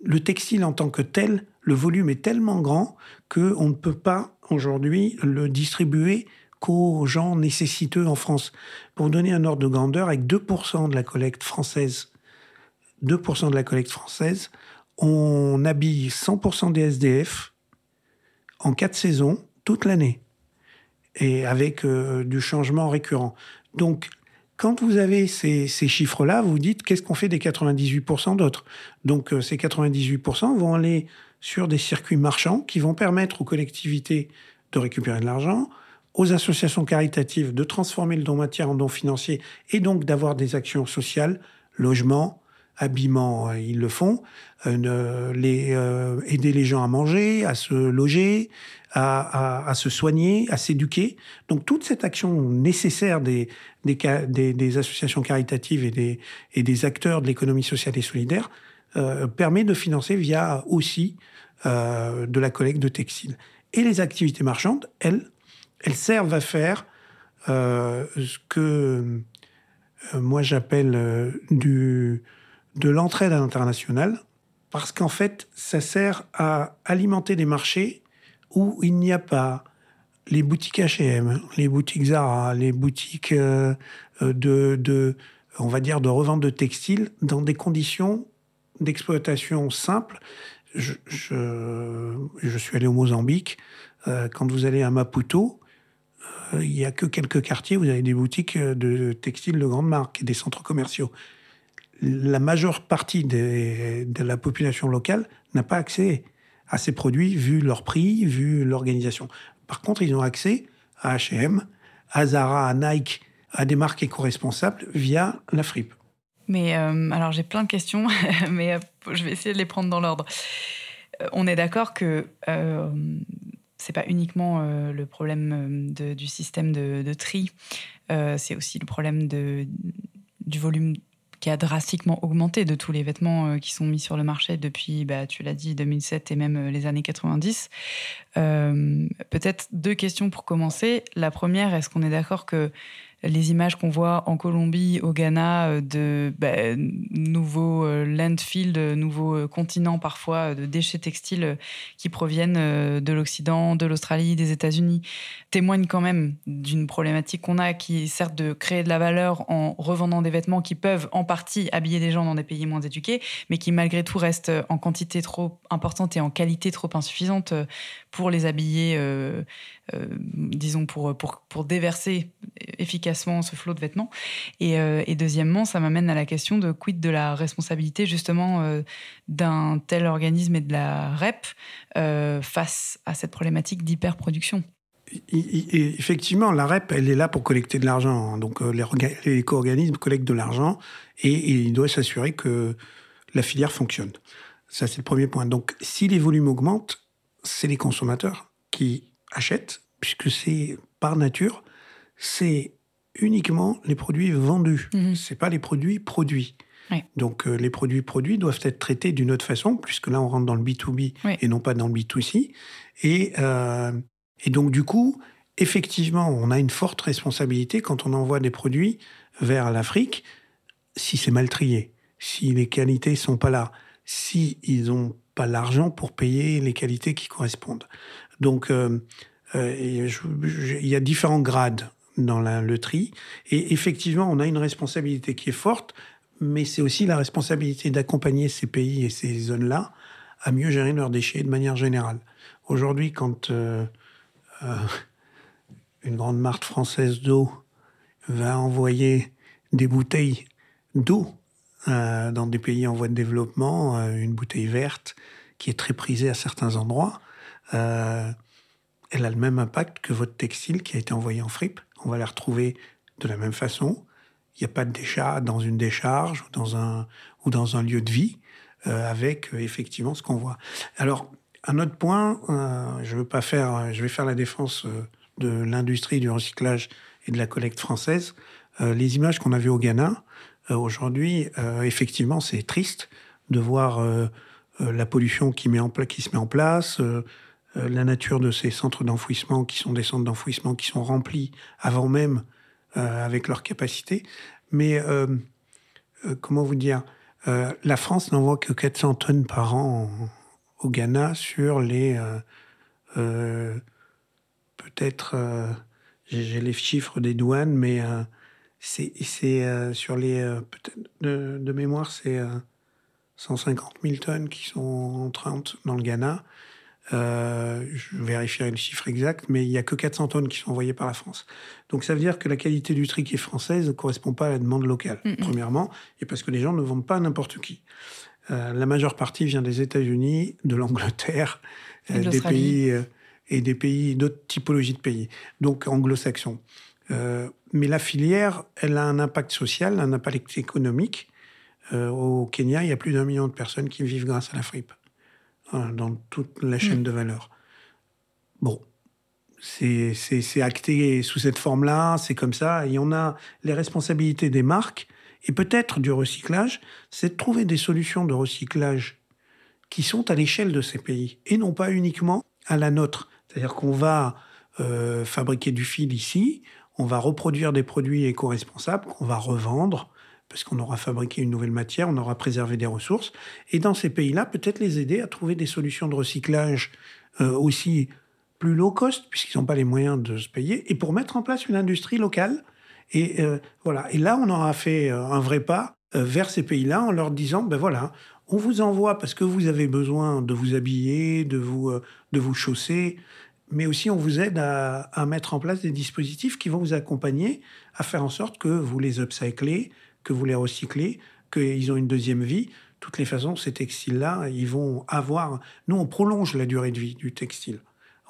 Le textile en tant que tel, le volume est tellement grand qu'on ne peut pas aujourd'hui le distribuer qu'aux gens nécessiteux en France. Pour donner un ordre de grandeur, avec 2% de la collecte française, 2% de la collecte française, on habille 100% des SDF en quatre saisons, toute l'année, et avec euh, du changement récurrent. Donc quand vous avez ces, chiffres-là, vous dites qu'est-ce qu'on fait des 98% d'autres? Donc euh, ces 98% vont aller sur des circuits marchands qui vont permettre aux collectivités de récupérer de l'argent, aux associations caritatives de transformer le don matière en don financier et donc d'avoir des actions sociales, logement, habillement, euh, ils le font, euh, les, aider les gens à manger, à se loger, à, se soigner, à s'éduquer. Donc toute cette action nécessaire des, des, associations caritatives et des, et des acteurs de l'économie sociale et solidaire euh, permet de financer via aussi euh, de la collecte de textiles. Et les activités marchandes, elles, elles servent à faire euh, ce que moi j'appelle du, de l'entraide à l'international, parce qu'en fait, ça sert à alimenter des marchés où il n'y a pas les boutiques H&M, les boutiques Zara, les boutiques euh, de, de, on va dire, de revente de textiles dans des conditions d'exploitation simples. Je, suis allé au Mozambique. Euh, quand vous allez à Maputo, euh, il n'y a que quelques quartiers, vous avez des boutiques de textiles de grande marque, des centres commerciaux. La majeure partie de la population locale n'a pas accès à ces produits vu leur prix, vu l'organisation. Par contre, ils ont accès à H&M, à Zara, à Nike, à des marques éco-responsables via la fripe. Mais euh, alors j'ai plein de questions, [laughs] mais euh, je vais essayer de les prendre dans l'ordre. Euh, on est d'accord que euh, c'est pas uniquement le problème du système de, tri, c'est aussi le problème du volume qui a drastiquement augmenté de tous les vêtements euh, qui sont mis sur le marché depuis, bah, tu l'as dit, 2007 et même euh, les années 90. Euh, peut-être deux questions pour commencer. La première, est-ce qu'on est d'accord que les images qu'on voit en Colombie, au Ghana, euh, de bah, nouveaux euh, landfills, de nouveaux euh, continents parfois, de déchets textiles qui proviennent de l'Occident, de l'Australie, des États-Unis, témoignent quand même d'une problématique qu'on a qui est certes de créer de la valeur en revendant des vêtements qui peuvent en partie habiller des gens dans des pays moins éduqués, mais qui malgré tout restent en quantité trop importante et en qualité trop insuffisante pour les habiller euh, disons, pour, pour, pour, déverser efficacement ce flot de vêtements. Et, euh, et deuxièmement, ça m'amène à la question de quid de la responsabilité justement euh, d'un tel organisme et de la REP face à cette problématique d'hyperproduction. Effectivement, la REP, elle est là pour collecter de l'argent. Hein. Donc, les, éco-organismes collectent de l'argent et, et il doit s'assurer que la filière fonctionne. Ça, c'est le premier point. Donc, si les volumes augmentent, c'est les consommateurs qui achètent, puisque c'est par nature, c'est uniquement les produits vendus. Ce mhm. C'est pas les produits produits. Donc euh, les produits produits doivent être traités d'une autre façon, puisque là on rentre dans le B2B et non pas dans le B2C. Et, euh, et donc du coup, effectivement, on a une forte responsabilité quand on envoie des produits vers l'Afrique, si c'est mal trié, si les qualités sont pas là, s'ils n'ont pas l'argent pour payer les qualités qui correspondent. Donc, euh, euh, il y a différents grades dans le tri. Et effectivement, on a une responsabilité qui est forte, mais c'est aussi la responsabilité d'accompagner ces pays et ces zones-là à mieux gérer leurs déchets de manière générale. Aujourd'hui, quand euh, une grande marque française d'eau va envoyer des bouteilles d'eau dans des pays en voie de développement, une bouteille verte qui est très prisée à certains endroits, elle a le même impact que votre textile qui a été envoyé en fripe. On va la retrouver de la même façon. Il n'y a pas de décharge dans une décharge ou dans un, ou dans un lieu de vie euh, avec euh, effectivement ce qu'on voit. Alors, un autre point, euh, je veux pas faire, je vais faire la défense de l'industrie du recyclage et de la collecte française. les images qu'on a vues au Ghana, aujourd'hui, effectivement, c'est triste de voir la pollution qui, met en, qui se met en place, euh, la nature de ces centres d'enfouissement, qui sont des centres d'enfouissement qui sont remplis avant même euh, avec leur capacité. Mais euh, comment vous dire La France n'envoie que 400 tonnes par an au Ghana sur les peut-être j'ai les chiffres des douanes, mais c'est sur les de, de, mémoire c'est 150 000 tonnes qui sont entrantes dans le Ghana. Euh, je vérifierai le chiffre exact, mais il n'y a que 400 tonnes qui sont envoyées par la France. Donc ça veut dire que la qualité du tri qui est française ne correspond pas à la demande locale, premièrement, et parce que les gens ne vendent pas n'importe qui. Euh, la majeure partie vient des États-Unis, de l'Angleterre, euh, des pays et des pays d'autres typologies de pays, donc anglo-saxons. Mais la filière, elle a un impact social, un impact économique. au Kenya, il y a plus d'un million de personnes qui vivent grâce à la fripe. Hein, dans toute la chaîne mm. de valeur. Bon, c'est acté sous cette forme-là, c'est comme ça. Et on a les responsabilités des marques et peut-être du recyclage, c'est de trouver des solutions de recyclage qui sont à l'échelle de ces pays et non pas uniquement à la nôtre. C'est-à-dire qu'on va euh, fabriquer du fil ici, on va reproduire des produits éco-responsables qu'on va revendre parce qu'on aura fabriqué une nouvelle matière, on aura préservé des ressources. Et dans ces pays-là, peut-être les aider à trouver des solutions de recyclage euh, aussi plus low cost, puisqu'ils n'ont pas les moyens de se payer, et pour mettre en place une industrie locale. Et euh, voilà. Et là, on aura fait euh, un vrai pas vers ces pays-là en leur disant, ben voilà, on vous envoie parce que vous avez besoin de vous habiller, de vous, de vous chausser, mais aussi on vous aide à, à, mettre en place des dispositifs qui vont vous accompagner à faire en sorte que vous les upcyclez, que vous les recyclez, qu'ils ont une deuxième vie. Toutes les façons, ces textiles-là, ils vont avoir. Nous, on prolonge la durée de vie du textile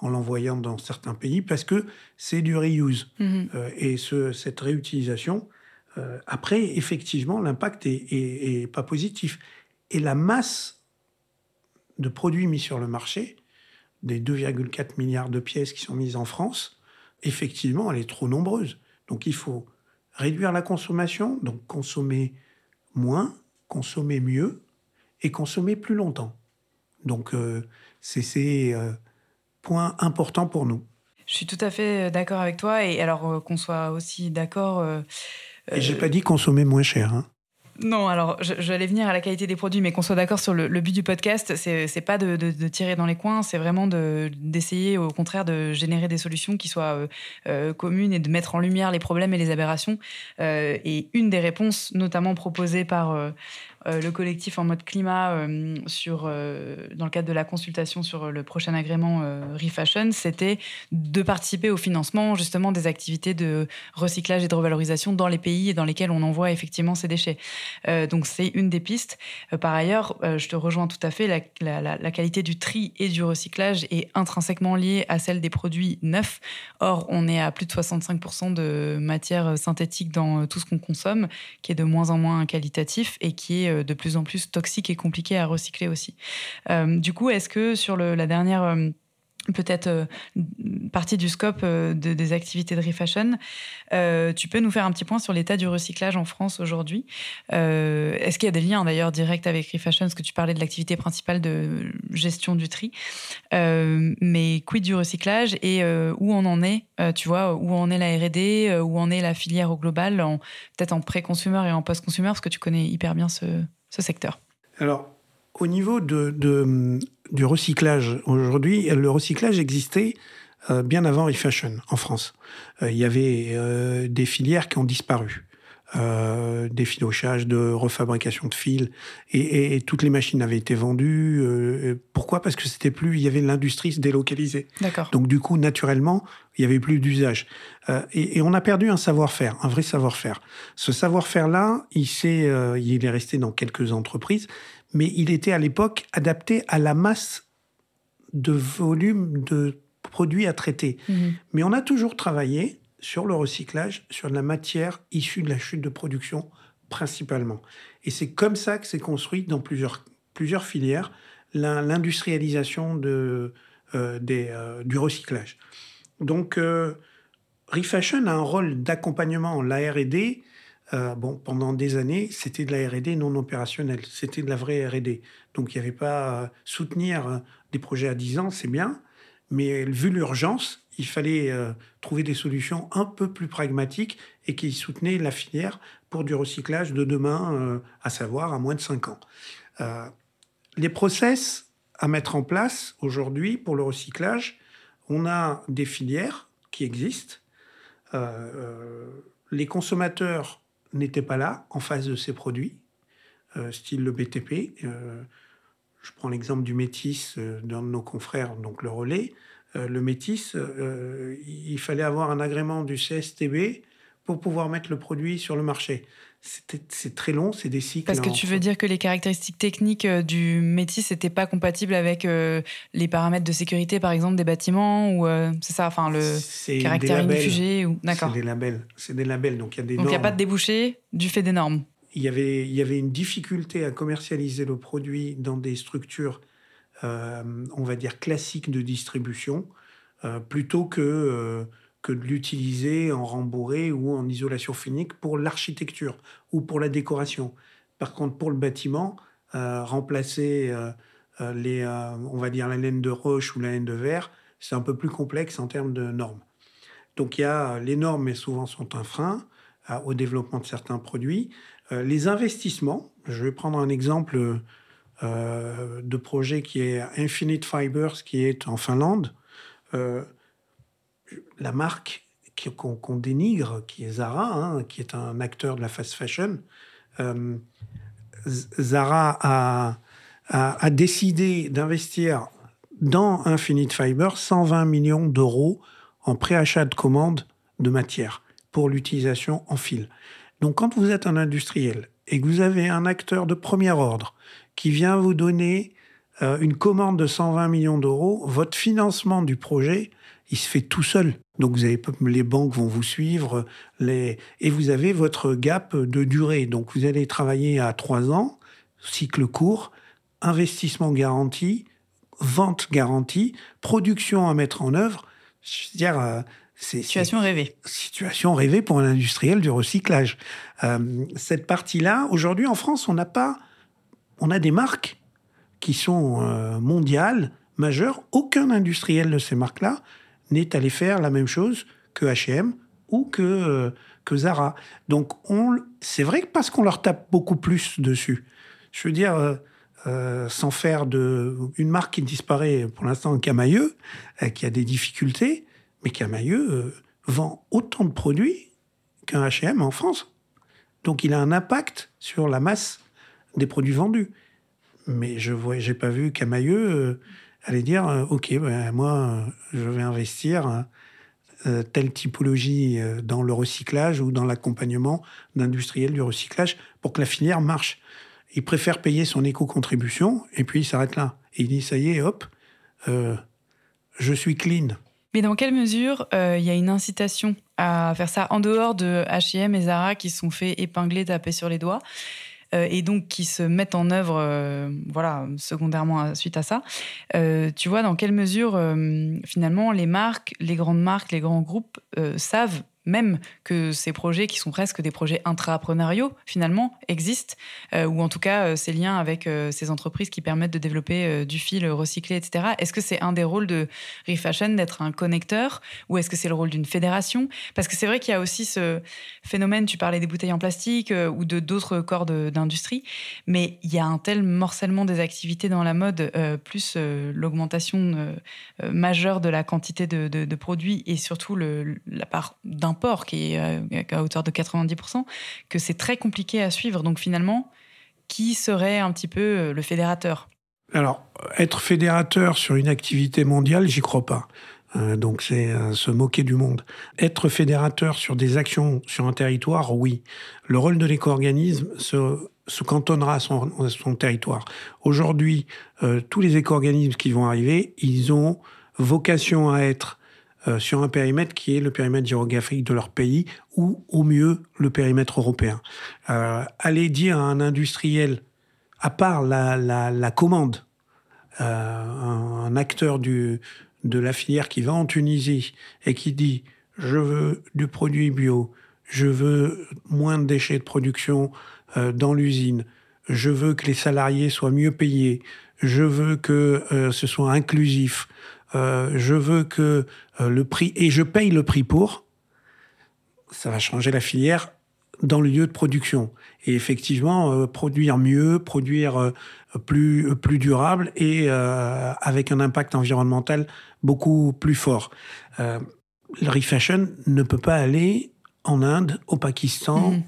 en l'envoyant dans certains pays parce que c'est du reuse. Mhm. Euh, et ce, cette réutilisation, euh, après, effectivement, l'impact est, est, pas positif. Et la masse de produits mis sur le marché, des 2,4 milliards de pièces qui sont mises en France, effectivement, elle est trop nombreuse. Donc il faut réduire la consommation, donc consommer moins, consommer mieux et consommer plus longtemps. Donc euh, c'est ces euh, points importants pour nous. Je suis tout à fait euh, d'accord avec toi et alors qu'on soit aussi d'accord. et j'ai pas dit consommer moins cher. Hein. Non, alors j'allais venir à la qualité des produits, mais qu'on soit d'accord sur le, but du podcast, c'est pas de, tirer dans les coins, c'est vraiment d'essayer au contraire de générer des solutions qui soient euh, euh, communes et de mettre en lumière les problèmes et les aberrations. Euh, et une des réponses, notamment proposées par euh, le collectif en mode climat euh, euh, dans le cadre de la consultation sur le prochain agrément Refashion, c'était de participer au financement justement des activités de recyclage et de revalorisation dans les pays dans lesquels on envoie effectivement ces déchets. donc c'est une des pistes. par ailleurs, je te rejoins tout à fait, la, la, qualité du tri et du recyclage est intrinsèquement liée à celle des produits neufs. Or, on est à plus de 65% de matière synthétique dans tout ce qu'on consomme, qui est de moins en moins qualitatif et qui est de plus en plus toxique et compliqué à recycler aussi. Euh, du coup, est-ce que sur la dernière euh, peut-être euh, partie du scope des activités de Refashion. tu peux nous faire un petit point sur l'état du recyclage en France aujourd'hui. Est-ce qu'il y a des liens d'ailleurs directs avec Refashion? Parce que tu parlais de l'activité principale de gestion du tri. mais quid du recyclage et où on en est? Tu vois, où en est la R&D Où en est la filière au global Peut-être en pré-consumer et en post-consumer? Parce que tu connais hyper bien ce, ce secteur. Alors, Au niveau de, de, du recyclage, aujourd'hui, le recyclage existait euh, bien avant Refashion en France. Euh, il y avait euh, des filières qui ont disparu. Euh, des filochages, de refabrication de fils, et, et, toutes les machines avaient été vendues. Euh, pourquoi? Parce que c'était plus, il y avait l'industrie se délocalisée. D'accord. Donc du coup, naturellement, il y avait plus d'usage. Euh, et, et, on a perdu un savoir-faire, un vrai savoir-faire. Ce savoir-faire-là, il, s'est, il est resté dans quelques entreprises, mais il était à l'époque adapté à la masse de volume de produits à traiter. Mhm. Mais on a toujours travaillé sur le recyclage, sur de la matière issue de la chute de production principalement. Et c'est comme ça que s'est construit dans plusieurs, plusieurs filières l'in- l'industrialisation de, euh, des, euh, du recyclage. Donc, euh, Refashion a un rôle d'accompagnement, la R&D. Euh, bon, pendant des années, c'était de la R&D non opérationnelle, c'était de la vraie R&D. Donc, il n'y avait pas euh, soutenir euh, des projets à 10 ans, c'est bien, mais vu l'urgence, il fallait euh, trouver des solutions un peu plus pragmatiques et qui soutenaient la filière pour du recyclage de demain, à savoir à moins de 5 ans. Les process à mettre en place aujourd'hui pour le recyclage, on a des filières qui existent. Les consommateurs n'étaient pas là en face de ces produits, euh, style le BTP. Euh, je prends l'exemple du métis euh, d'un de nos confrères, donc le relais. Le métis, il fallait avoir un agrément du CSTB pour pouvoir mettre le produit sur le marché. C'est très long, c'est des cycles. Parce que en- tu veux dire que les caractéristiques techniques euh, du métis n'étaient pas compatibles avec euh, les paramètres de sécurité, par exemple, des bâtiments ou euh, c'est ça, enfin le caractère inifugé ou d'accord. C'est des labels. C'est des labels. Donc il y a des Donc il n'y a pas de débouché du fait des normes. il y avait, il y avait une difficulté à commercialiser le produit dans des structures, euh, on va dire, classiques de distribution, plutôt que, de l'utiliser en rembourré ou en isolation phinique pour l'architecture ou pour la décoration. Par contre, pour le bâtiment, euh, remplacer euh, euh, les, on va dire, la laine de roche ou la laine de verre, c'est un peu plus complexe en termes de normes. Donc il y a les normes, mais souvent sont un frein au développement de certains produits. Les investissements, je vais prendre un exemple de projet qui est Infinite Fibers, qui est en Finlande. La marque qu'on dénigre, qui est Zara, hein, qui est un acteur de la fast fashion, euh, Zara a, décidé d'investir dans Infinite Fibers 120 millions d'euros en préachat de commande de matière pour l'utilisation en fil. Donc quand vous êtes un industriel et que vous avez un acteur de premier ordre qui vient vous donner euh, une commande de 120 millions d'euros, votre financement du projet, il se fait tout seul. Donc vous avez, les banques vont vous suivre les, et vous avez votre gap de durée. Donc vous allez travailler à trois ans, cycle court, investissement garanti, vente garantie, production à mettre en œuvre. Je veux dire, euh, c'est c'est- Situation rêvée. situation rêvée pour un industriel du recyclage. Euh, cette partie-là, aujourd'hui en France, on n'a pas, on a des marques qui sont euh, mondiales, majeures. Aucun industriel de ces marques-là n'est allé faire la même chose que H&M ou que euh, que Zara. Donc on, c'est vrai que parce qu'on leur tape beaucoup plus dessus. Je veux dire. euh, euh, sans faire de une marque qui disparaît pour l'instant, Camailleux, qui a des difficultés, mais Camailleux vend autant de produits qu'un H&M en France. Donc il a un impact sur la masse des produits vendus. Mais je j'ai pas vu Camailleux aller dire euh, OK, ben, moi euh, je vais investir euh, telle typologie dans le recyclage ou dans l'accompagnement d'industriels du recyclage pour que la filière marche. Il préfère payer son éco-contribution et puis il s'arrête là. Et il dit ça y est, hop, je suis clean. Mais dans quelle mesure il y a une incitation à faire ça en dehors de H&M et Zara qui sont fait épingler, taper sur les doigts? Et donc qui se mettent en œuvre, euh, voilà, secondairement à- suite à ça. Euh, tu vois dans quelle mesure euh, finalement les marques, les grandes marques, les grands groupes euh, savent même que ces projets, qui sont presque des projets intrapreneuriaux, finalement, existent, euh, ou en tout cas euh, ces liens avec euh, ces entreprises qui permettent de développer du fil recyclé, etc. Est-ce que c'est un des rôles de Refashion d'être un connecteur, ou est-ce que c'est le rôle d'une fédération? Parce que c'est vrai qu'il y a aussi ce phénomène, tu parlais des bouteilles en plastique ou de d'autres corps d'industrie, mais il y a un tel morcellement des activités dans la mode, plus l'augmentation majeure de la quantité de, produits et surtout la part d'un port qui est euh, à hauteur de 90%, que c'est très compliqué à suivre. Donc finalement, qui serait un petit peu euh, le fédérateur? Alors, être fédérateur sur une activité mondiale, j'y crois pas. Euh, donc c'est se moquer du monde. Être fédérateur sur des actions sur un territoire, oui. Le rôle de l'éco-organisme se, se, cantonnera à son, son territoire. Aujourd'hui, tous les éco-organismes qui vont arriver, ils ont vocation à être euh, sur un périmètre qui est le périmètre géographique de leur pays ou au mieux le périmètre européen. Euh, aller dire à un industriel, à part la, commande, euh, un, acteur de la filière qui va en Tunisie et qui dit je veux du produit bio, je veux moins de déchets de production euh, dans l'usine, je veux que les salariés soient mieux payés, je veux que ce soit inclusif, euh, je veux que euh, le prix, et je paye le prix pour, ça va changer la filière dans le lieu de production. Et effectivement, euh, produire mieux, produire euh, plus, plus durable et euh, avec un impact environnemental beaucoup plus fort. le refashion ne peut pas aller en Inde, au Pakistan, mmh.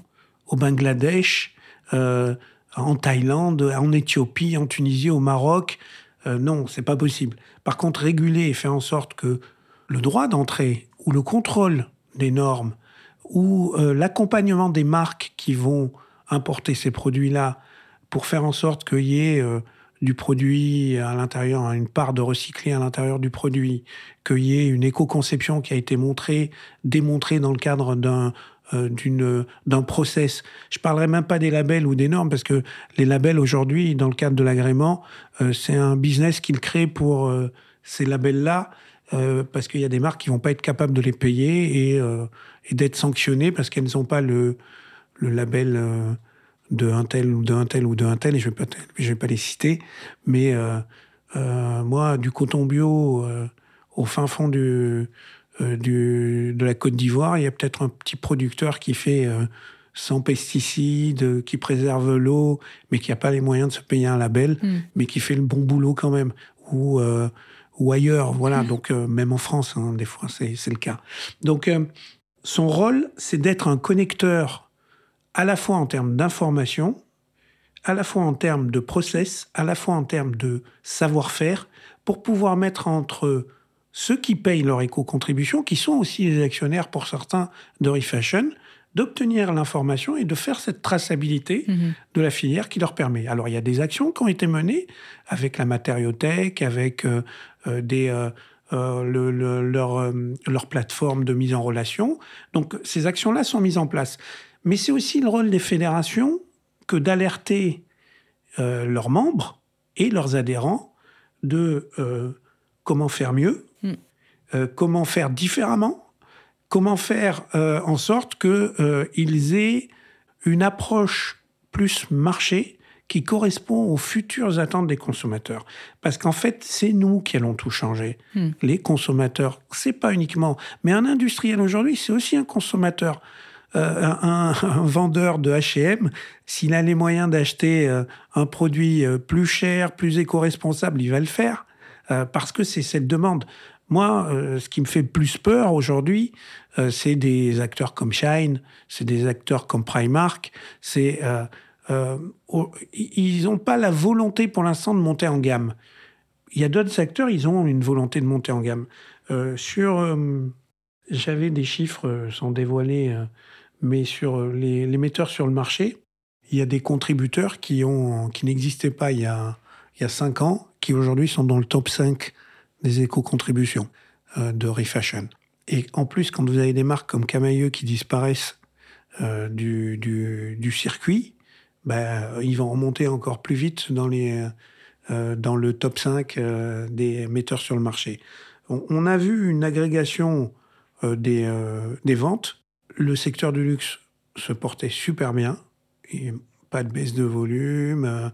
au Bangladesh, en Thaïlande, en Éthiopie, en Tunisie, au Maroc. Non, c'est pas possible. Par contre, réguler et faire en sorte que le droit d'entrée ou le contrôle des normes ou euh, l'accompagnement des marques qui vont importer ces produits-là pour faire en sorte qu'il y ait euh, du produit à l'intérieur, une part de recyclé à l'intérieur du produit, qu'il y ait une éco-conception qui a été montrée, démontrée dans le cadre d'un euh, d'une d'un process. Je parlerai même pas des labels ou des normes parce que les labels aujourd'hui, dans le cadre de l'agrément, euh, c'est un business qu'ils créent pour euh, ces labels-là euh, parce qu'il y a des marques qui vont pas être capables de les payer et, euh, d'être sanctionnées parce qu'elles n'ont pas le, label euh, de un tel ou de un tel ou de un tel, et je vais pas, je vais pas les citer, mais euh, moi, du coton bio au fin fond du, du, de la Côte d'Ivoire, il y a peut-être un petit producteur qui fait sans pesticides, qui préserve l'eau, mais qui n'a pas les moyens de se payer un label, mm. mais qui fait le bon boulot quand même. Ou euh, ou ailleurs. Voilà, mmh. donc euh, même en France, hein, des fois, c'est le cas. Donc, euh, son rôle, c'est d'être un connecteur à la fois en termes d'information, à la fois en termes de process, à la fois en termes de savoir-faire, pour pouvoir mettre entre ceux qui payent leur éco-contribution, qui sont aussi les actionnaires pour certains de Refashion, d'obtenir l'information et de faire cette traçabilité mmh. de la filière qui leur permet. Alors il y a des actions qui ont été menées avec la matériothèque, avec euh, euh, des, euh, euh, le, le, leur, euh, leur plateforme de mise en relation. Donc ces actions-là sont mises en place. Mais c'est aussi le rôle des fédérations que d'alerter euh, leurs membres et leurs adhérents de comment faire mieux, mmh. comment faire différemment, comment faire euh, en sorte qu'ils euh, aient une approche plus marché qui correspond aux futures attentes des consommateurs. Parce qu'en fait, c'est nous qui allons tout changer. Mm. Les consommateurs, c'est pas uniquement. Mais un industriel aujourd'hui, c'est aussi un consommateur. Euh, un, un, vendeur de H&M, s'il a les moyens d'acheter euh, un produit euh, plus cher, plus éco-responsable, il va le faire. Euh, parce que c'est cette demande. Moi, euh, ce qui me fait plus peur aujourd'hui, euh, c'est des acteurs comme Shine, c'est des acteurs comme Primark. C'est euh, ils n'ont pas la volonté pour l'instant de monter en gamme. Il y a d'autres acteurs, ils ont une volonté de monter en gamme. Sur, j'avais des chiffres sans dévoiler, mais sur les, les, metteurs sur le marché, il y a des contributeurs qui ont qui n'existaient pas il y a il y a cinq ans, qui aujourd'hui sont dans le top 5 des éco-contributions euh, de Refashion. Et en plus, quand vous avez des marques comme Camailleux qui disparaissent euh, du, du, circuit, bah, ils vont remonter encore plus vite dans, les, euh, dans le top 5 euh, des metteurs sur le marché. On, a vu une agrégation des, des ventes le secteur du luxe se portait super bien, pas de baisse de volume,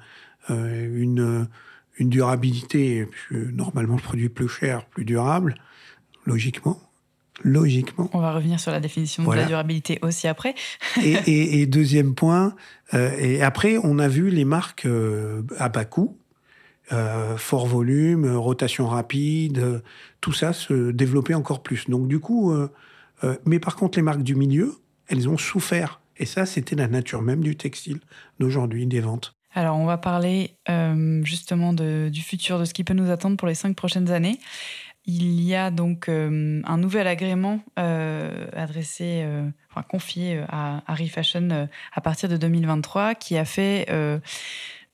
une, une durabilité, normalement le produit plus cher, plus durable, logiquement logiquement. On va revenir sur la définition de la durabilité aussi après. [laughs] et, deuxième point, euh, et après, on a vu les marques euh, à bas coût, euh, fort volume, rotation rapide, tout ça se développer encore plus. Donc du coup, mais par contre, les marques du milieu, elles ont souffert. Et ça, c'était la nature même du textile d'aujourd'hui, des ventes. Alors, on va parler justement du futur, de ce qui peut nous attendre pour les cinq prochaines années. Il y a donc euh, un nouvel agrément euh, adressé, euh, enfin confié à Harry Fashion à partir de 2023 qui a fait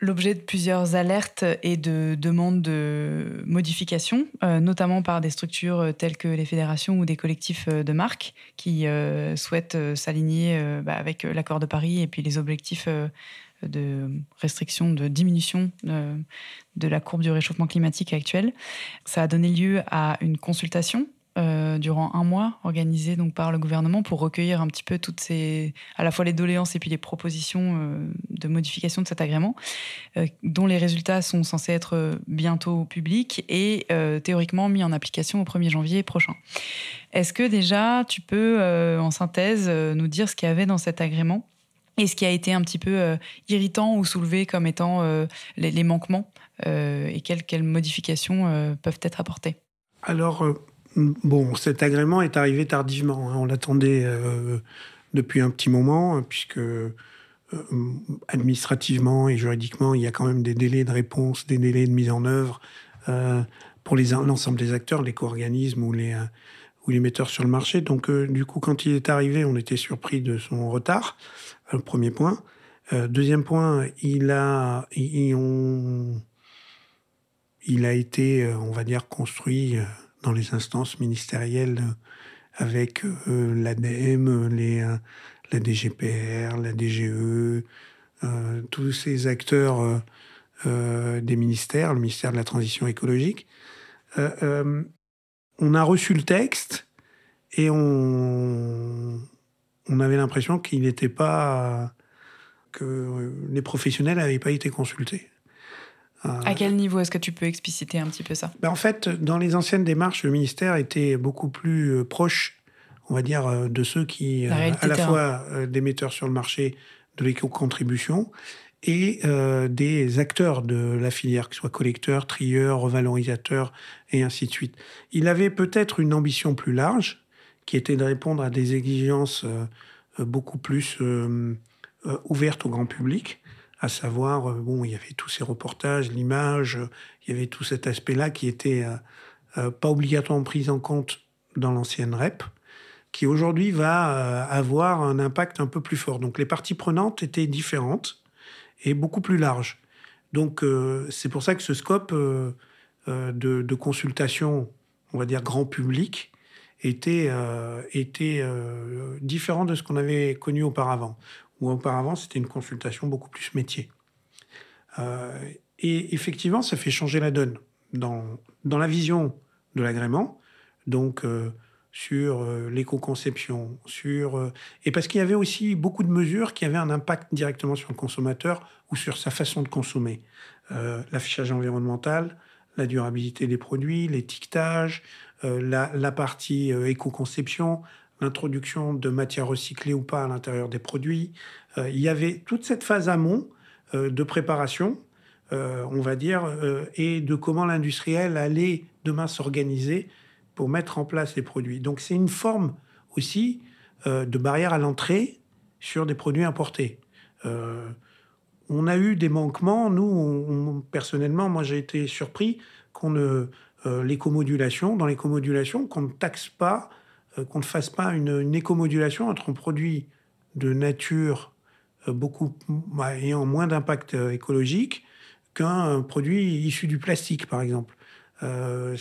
l'objet de plusieurs alertes et de demandes de modification, notamment par des structures telles que les fédérations ou des collectifs de marques qui souhaitent s'aligner bah, avec l'accord de Paris et puis les objectifs de restriction, de diminution euh, de, la courbe du réchauffement climatique actuel. Ça a donné lieu à une consultation euh, durant un mois organisée donc par le gouvernement pour recueillir un petit peu toutes ces, à la fois les doléances et puis les propositions euh, de modification de cet agrément, dont les résultats sont censés être bientôt publics et théoriquement mis en application au 1er janvier prochain. Est-ce que déjà tu peux, en synthèse, nous dire ce qu'il y avait dans cet agrément? Et ce qui a été un petit peu euh, irritant ou soulevé comme étant euh, les, manquements euh, et quelles, modifications peuvent être apportées Alors, bon, cet agrément est arrivé tardivement. Hein. On l'attendait depuis un petit moment, puisque administrativement et juridiquement, il y a quand même des délais de réponse, des délais de mise en œuvre pour l'ensemble des acteurs, les co-organismes ou les, ou les metteurs sur le marché. Donc, du coup, quand il est arrivé, on était surpris de son retard. Premier point. Euh, deuxième point, il a, été, euh, on va dire, construit euh, dans les instances ministérielles avec l'ADEME, la DGPR, la DGE, tous ces acteurs des ministères, le ministère de la Transition écologique. on a reçu le texte et on, on avait l'impression qu'il n'était pas. que les professionnels n'avaient pas été consultés. Euh, à quel niveau est-ce que tu peux expliciter un petit peu ça? Ben En fait, dans les anciennes démarches, le ministère était beaucoup plus euh, proche, on va dire, euh, de ceux qui, à la fois des metteurs sur le marché de l'éco-contribution et des acteurs de la filière, que ce soit collecteurs, trieurs, revalorisateurs et ainsi de suite. Il avait peut-être une ambition plus large, qui était de répondre à des exigences euh, euh, beaucoup plus euh, ouvertes au grand public, à savoir, bon, il y avait tous ces reportages, l'image, il y avait tout cet aspect-là qui était pas obligatoirement pris en compte dans l'ancienne REP, qui aujourd'hui va avoir un impact un peu plus fort. Donc les parties prenantes étaient différentes et beaucoup plus larges. Donc c'est pour ça que ce scope de, consultation, on va dire grand public, était, euh, euh, différent de ce qu'on avait connu auparavant. Où auparavant, c'était une consultation beaucoup plus métier. Euh, et effectivement, ça fait changer la donne dans, dans la vision de l'agrément. Donc, sur l'éco-conception, sur et parce qu'il y avait aussi beaucoup de mesures qui avaient un impact directement sur le consommateur ou sur sa façon de consommer. L'affichage environnemental, la durabilité des produits, l'étiquetage, euh, la, partie euh, éco-conception, l'introduction de matières recyclées ou pas à l'intérieur des produits. Euh, il y avait toute cette phase amont de préparation, on va dire, et de comment l'industriel allait demain s'organiser pour mettre en place les produits. Donc c'est une forme aussi de barrière à l'entrée sur des produits importés. on a eu des manquements. Nous, personnellement, moi j'ai été surpris qu'on ne l'écomodulation, dans l'écomodulation, qu'on ne taxe pas, euh, qu'on ne fasse pas une, écomodulation entre un produit de nature euh, beaucoup ayant moins d'impact écologique qu'un produit issu du plastique, par exemple. Euh,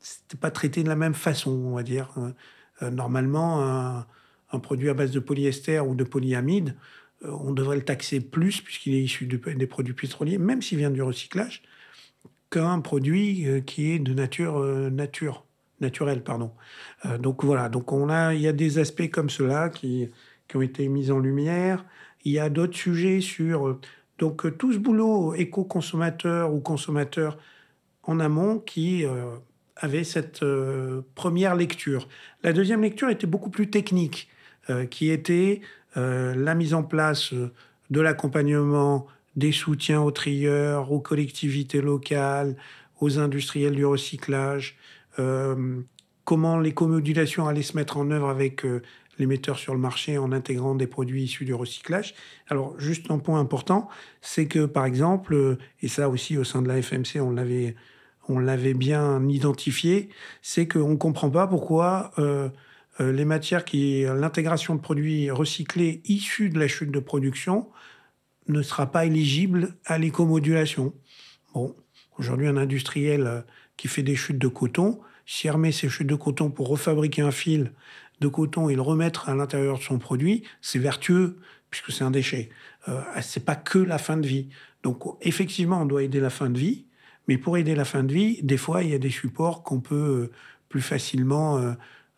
c'était pas traité de la même façon, on va dire. normalement, un, produit à base de polyester ou de polyamide, on devrait le taxer plus puisqu'il est issu des produits pétroliers, même s'il vient du recyclage qu'un produit euh, qui est de nature, euh, nature naturel, pardon. donc voilà, donc on a, il y a des aspects comme cela qui, qui ont été mis en lumière. Il y a d'autres sujets sur donc tout ce boulot éco-consommateur ou consommateur en amont qui avait cette première lecture. La deuxième lecture était beaucoup plus technique, qui était la mise en place de l'accompagnement des soutiens aux trieurs, aux collectivités locales, aux industriels du recyclage, euh, comment l'écomodulation allait se mettre en œuvre avec euh, les metteurs sur le marché en intégrant des produits issus du recyclage. Alors, juste un point important, c'est que, par exemple, euh, et ça aussi au sein de la FMC, on l'avait, on l'avait bien identifié, c'est qu'on ne comprend pas pourquoi les matières qui, l'intégration de produits recyclés issus de la chute de production ne sera pas éligible à l'écomodulation. Bon, aujourd'hui, un industriel euh, qui fait des chutes de coton, s'il remet ses chutes de coton pour refabriquer un fil de coton et le remettre à l'intérieur de son produit, c'est vertueux puisque c'est un déchet. Euh, c'est pas que la fin de vie. Donc effectivement, on doit aider la fin de vie, mais pour aider la fin de vie, des fois, il y a des supports qu'on peut euh, plus facilement, euh,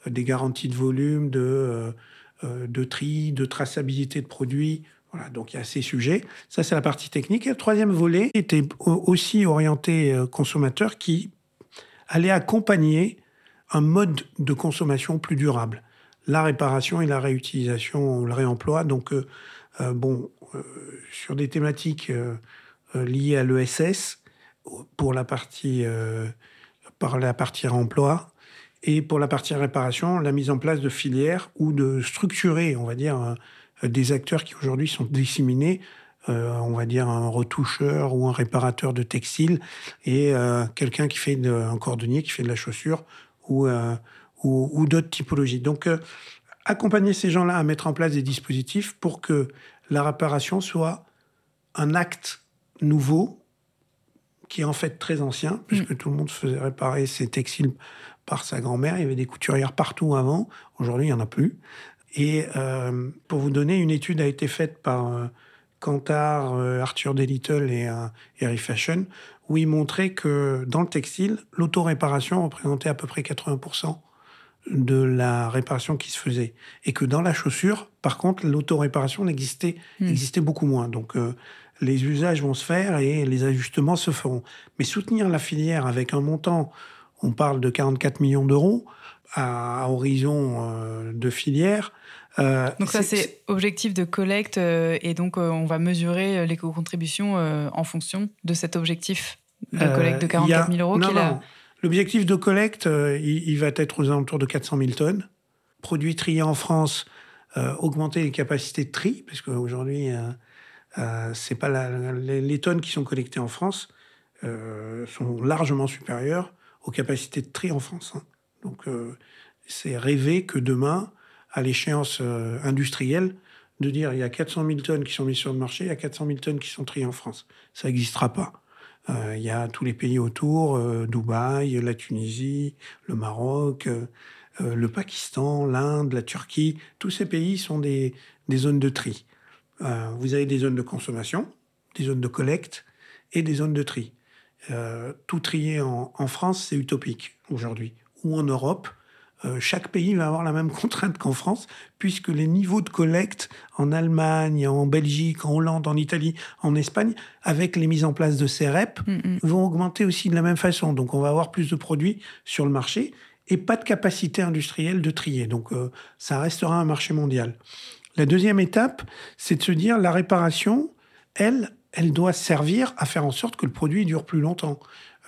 des garanties de volume, de, de tri, de traçabilité de produits, donc il y a ces sujets. Ça, c'est la partie technique. Et le troisième volet était aussi orienté euh, consommateur qui allait accompagner un mode de consommation plus durable. La réparation et la réutilisation, le réemploi. Donc, euh, euh, bon, sur des thématiques liées à l'ESS, pour la partie, par la partie réemploi, et pour la partie réparation, la mise en place de filières ou de structurer, on va dire, des acteurs qui aujourd'hui sont disséminés. Euh, on va dire un retoucheur ou un réparateur de textile et euh, quelqu'un qui fait de, un cordonnier qui fait de la chaussure ou, euh, ou, d'autres typologies. Donc, accompagner ces gens-là à mettre en place des dispositifs pour que la réparation soit un acte nouveau qui est en fait très ancien, puisque mm. tout le monde faisait réparer ses textiles par sa grand-mère. Il y avait des couturières partout avant. Aujourd'hui, il n'y en a plus. Et euh, pour vous donner, une étude a été faite par euh, Kantar, euh, Arthur Delittle et Harry Fashion, où ils montraient que dans le textile, l'autoréparation représentait à peu près 80% de la réparation qui se faisait. Et que dans la chaussure, par contre, l'autoréparation n'existait hmm. existait beaucoup moins. Donc, les usages vont se faire et les ajustements se feront. Mais soutenir la filière avec un montant, on parle de 44 millions d'euros, à, horizon de filière, euh, donc ça, c'est objectif de collecte euh, et donc euh, on va mesurer l'éco-contribution en fonction de cet objectif de collecte de 44 000 euros. Non, non. L'objectif de collecte, il, va être aux alentours de 400 000 tonnes. Produits triés en France, augmenter les capacités de tri, parce qu'aujourd'hui, c'est pas les, tonnes qui sont collectées en France sont largement supérieures aux capacités de tri en France. Hein. Donc c'est rêver que demain, à l'échéance euh, industrielle de dire il y a 400 000 tonnes qui sont mises sur le marché, il y a 400 000 tonnes qui sont triées en France. Ça n'existera pas. Euh, il y a tous les pays autour, euh, Dubaï, la Tunisie, le Maroc, le Pakistan, l'Inde, la Turquie. Tous ces pays sont des, des zones de tri. vous avez des zones de consommation, des zones de collecte et des zones de tri. tout trier en, en France, c'est utopique aujourd'hui. Ou en Europe, euh, chaque pays va avoir la même [laughs] contrainte qu'en France, puisque les niveaux de collecte en Allemagne, en Belgique, en Hollande, en Italie, en Espagne, avec les mises en place de ces REP, mm, mm. vont augmenter aussi de la même façon. Donc on va avoir plus de produits sur le marché et pas de capacité industrielle de trier. Donc euh, ça restera un marché mondial. La deuxième étape, c'est de se dire la réparation, elle, elle doit servir à faire en sorte que le produit dure plus longtemps.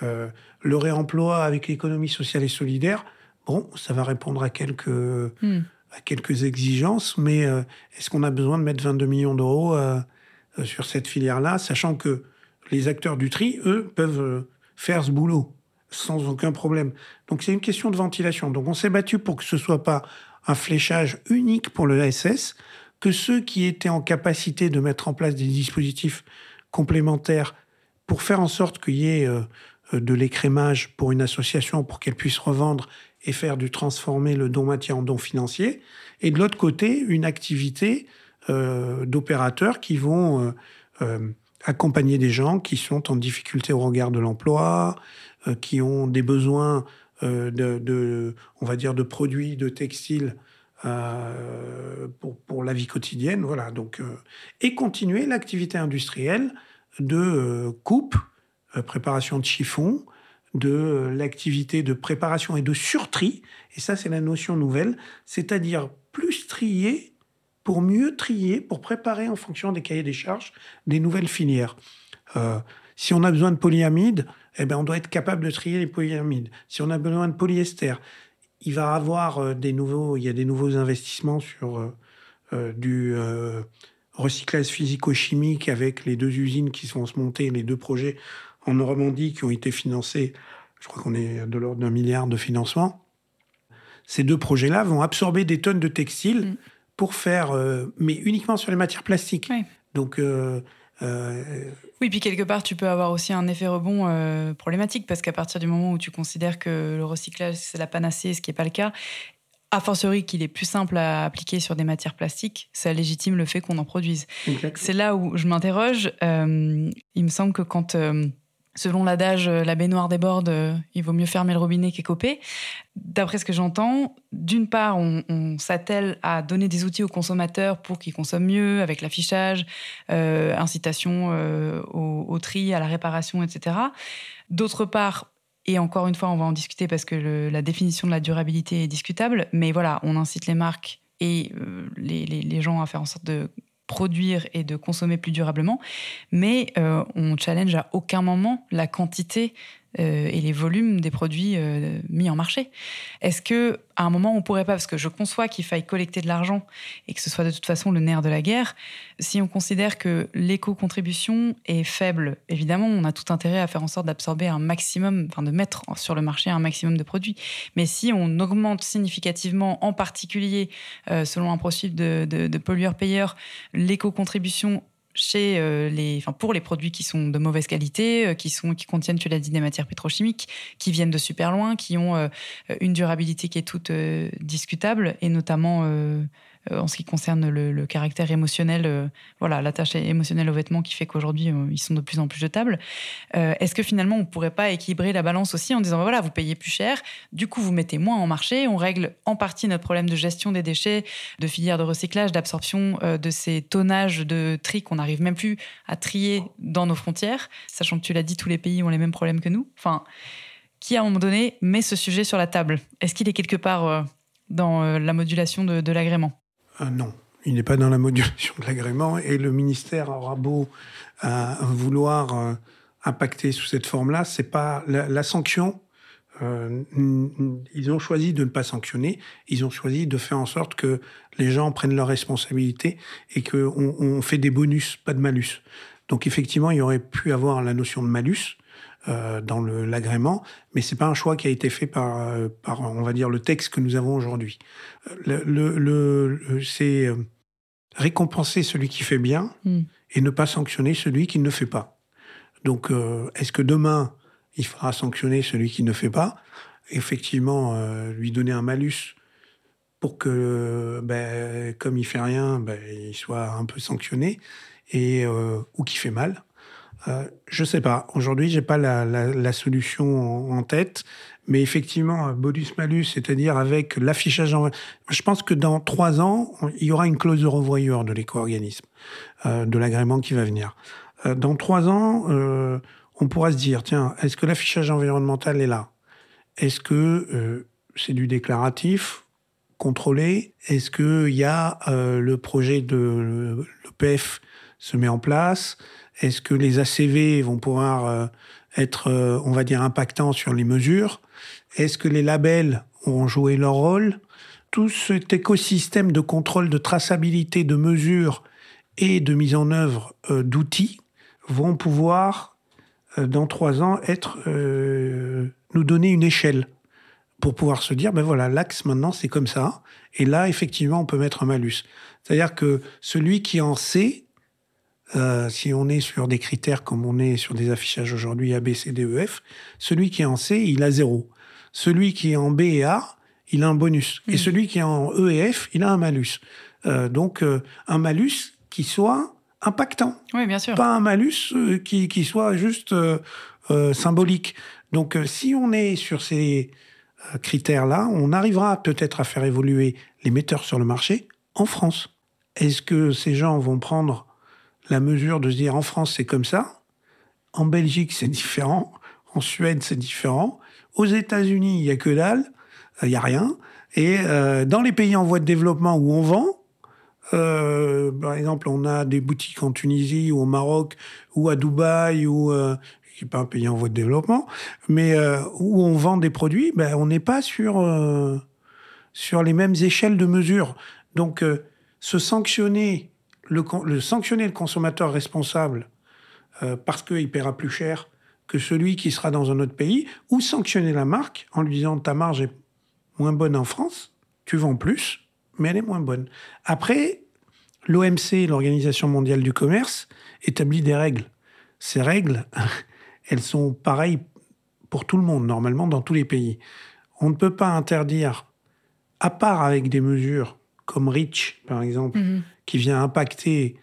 Euh, le réemploi avec l'économie sociale et solidaire, Bon, ça va répondre à quelques, hmm. à quelques exigences, mais euh, est-ce qu'on a besoin de mettre 22 millions d'euros euh, euh, sur cette filière-là, sachant que les acteurs du tri, eux, peuvent faire ce boulot sans aucun problème? Donc c'est une question de ventilation. Donc on s'est battu pour que ce soit pas un fléchage unique pour le SS, que ceux qui étaient en capacité de mettre en place des dispositifs complémentaires pour faire en sorte qu'il y ait de l'écrémage pour une association pour qu'elle puisse revendre et faire du transformer le don matière en don financier, et de l'autre côté, une activité euh, d'opérateurs qui vont euh, euh, accompagner des gens qui sont en difficulté au regard de l'emploi, qui ont des besoins de, on va dire, de produits de textiles pour, pour, la vie quotidienne. Voilà, donc, et continuer l'activité industrielle de coupe, préparation de chiffon, de l'activité de préparation et de surtri. Et ça, c'est la notion nouvelle, c'est-à-dire plus trier pour mieux trier, pour préparer en fonction des cahiers des charges des nouvelles filières. Euh, si on a besoin de polyamide, eh ben on doit être capable de trier les polyamides. Si on a besoin de polyester, il va avoir euh, des nouveaux, il y a des nouveaux investissements sur euh, du recyclage physico-chimique avec les deux usines qui sont se monter, les deux projets en Normandie qui ont été financés. Je crois qu'on est de l'ordre d'un milliard de financement. Ces deux projets-là vont absorber des tonnes de textiles. Mm pour faire, euh, mais uniquement sur les matières plastiques. Donc. Euh, euh, oui, puis quelque part, tu peux avoir aussi un effet rebond problématique parce qu'à partir du moment où tu considères que le recyclage, c'est la panacée, ce qui n'est pas le cas, a fortiori qu'il est plus simple à appliquer sur des matières plastiques, ça légitime le fait qu'on en produise. C'est là où je m'interroge. il me semble que quand Selon l'adage, euh, la baignoire déborde, euh, il vaut mieux fermer le robinet qu'écoper. D'après ce que j'entends, d'une part, on, s'attelle à donner des outils aux consommateurs pour qu'ils consomment mieux, avec l'affichage, euh, incitation au, tri, à la réparation, etc. D'autre part, et encore une fois, on va en discuter parce que la définition de la durabilité est discutable, mais voilà, on incite les marques et les gens à faire en sorte de produire et de consommer plus durablement, mais euh, on challenge à aucun moment la quantité euh, et les volumes des produits euh, mis en marché. Est-ce que à un moment on pourrait pas, parce que je conçois qu'il faille collecter de l'argent et que ce soit de toute façon le nerf de la guerre, si on considère que l'éco-contribution est faible, évidemment on a tout intérêt à faire en sorte d'absorber un maximum, enfin de mettre sur le marché un maximum de produits. Mais si on augmente significativement, en particulier euh, selon un profil de, de, de pollueur-payeur, l'éco-contribution chez euh, les, enfin pour les produits qui sont de mauvaise qualité, euh, qui sont, qui contiennent, tu l'as dit, des matières pétrochimiques, qui viennent de super loin, qui ont euh, une durabilité qui est toute discutable, et notamment en ce qui concerne le, caractère émotionnel, euh, voilà, l'attache émotionnelle aux vêtements qui fait qu'aujourd'hui euh, ils sont de plus en plus jetables. Est-ce que finalement on pourrait pas équilibrer la balance aussi en disant voilà vous payez plus cher, du coup vous mettez moins en marché, on règle en partie notre problème de gestion des déchets, de filière de recyclage, d'absorption de ces tonnages de tri qu'on n'arrive même plus à trier dans nos frontières, sachant que tu l'as dit tous les pays ont les mêmes problèmes que nous. Enfin, qui à un moment donné met ce sujet sur la table? Est-ce qu'il est quelque part dans la modulation de l'agrément? Euh, non, il n'est pas dans la modulation de l'agrément et le ministère aura beau euh, vouloir euh, impacter sous cette forme-là, c'est pas la, sanction. ils ont choisi de ne pas sanctionner, ils ont choisi de faire en sorte que les gens prennent leurs responsabilités et qu'on on fait des bonus, pas de malus. Donc effectivement, il y aurait pu avoir la notion de malus, euh, dans l'agrément, mais c'est pas un choix qui a été fait par, euh, par, on va dire, le texte que nous avons aujourd'hui. Euh, le, le, c'est récompenser celui qui fait bien hmm. et ne pas sanctionner celui qui ne fait pas. Donc, est-ce que demain, il faudra sanctionner celui qui ne fait pas? Effectivement, lui donner un malus pour que, ben, comme il fait rien, ben, il soit un peu sanctionné et ou qui fait mal. Euh, je sais pas. Aujourd'hui, j'ai pas la, solution en, tête. Mais effectivement, bonus-malus, c'est-à-dire avec l'affichage en... Je pense que dans trois ans, il y aura une clause de revoyure de l'éco-organisme, euh, de l'agrément qui va venir. Euh, dans trois ans, on pourra se dire, tiens, est-ce que l'affichage environnemental est là? Est-ce que c'est du déclaratif contrôlé? Est-ce qu'il y a le projet de l'EPF se met en place? Est-ce que les ACV vont pouvoir euh, être, euh, on va dire, impactants sur les mesures? Est-ce que les labels auront joué leur rôle? Tout cet écosystème de contrôle, de traçabilité, de mesures et de mise en œuvre euh, d'outils vont pouvoir, dans trois ans, être nous donner une échelle pour pouvoir se dire, ben voilà, l'axe maintenant c'est comme ça, et là effectivement on peut mettre un malus. C'est-à-dire que celui qui en sait euh, si on est sur des critères comme on est sur des affichages aujourd'hui A, B, C, D, E, F, celui qui est en C, il a zéro. Celui qui est en B et A, il a un bonus. Et mm. celui qui est en E et F, il a un malus. Euh, donc, euh, un malus qui soit impactant. Oui, bien sûr. Pas un malus qui, qui soit juste symbolique. Donc, si on est sur ces critères-là, on arrivera peut-être à faire évoluer les metteurs sur le marché en France. Est-ce que ces gens vont prendre la mesure de se dire en France c'est comme ça, en Belgique c'est différent, en Suède c'est différent, aux États-Unis il y a que dalle, il y a rien, et euh, dans les pays en voie de développement où on vend, euh, par exemple, on a des boutiques en Tunisie ou au Maroc ou à Dubaï ou euh, qui n'est pas un pays en voie de développement, mais euh, où on vend des produits, ben, on n'est pas sur euh, sur les mêmes échelles de mesure. Donc, euh, se sanctionner le, sanctionner le consommateur responsable euh, parce qu'il paiera plus cher que celui qui sera dans un autre pays, ou sanctionner la marque en lui disant ta marge est moins bonne en France, tu vends plus, mais elle est moins bonne. Après, l'OMC, l'Organisation mondiale du commerce, établit des règles. Ces règles, [laughs] elles sont pareilles pour tout le monde, normalement, dans tous les pays. On ne peut pas interdire, à part avec des mesures comme REACH, par exemple, qui vient impacter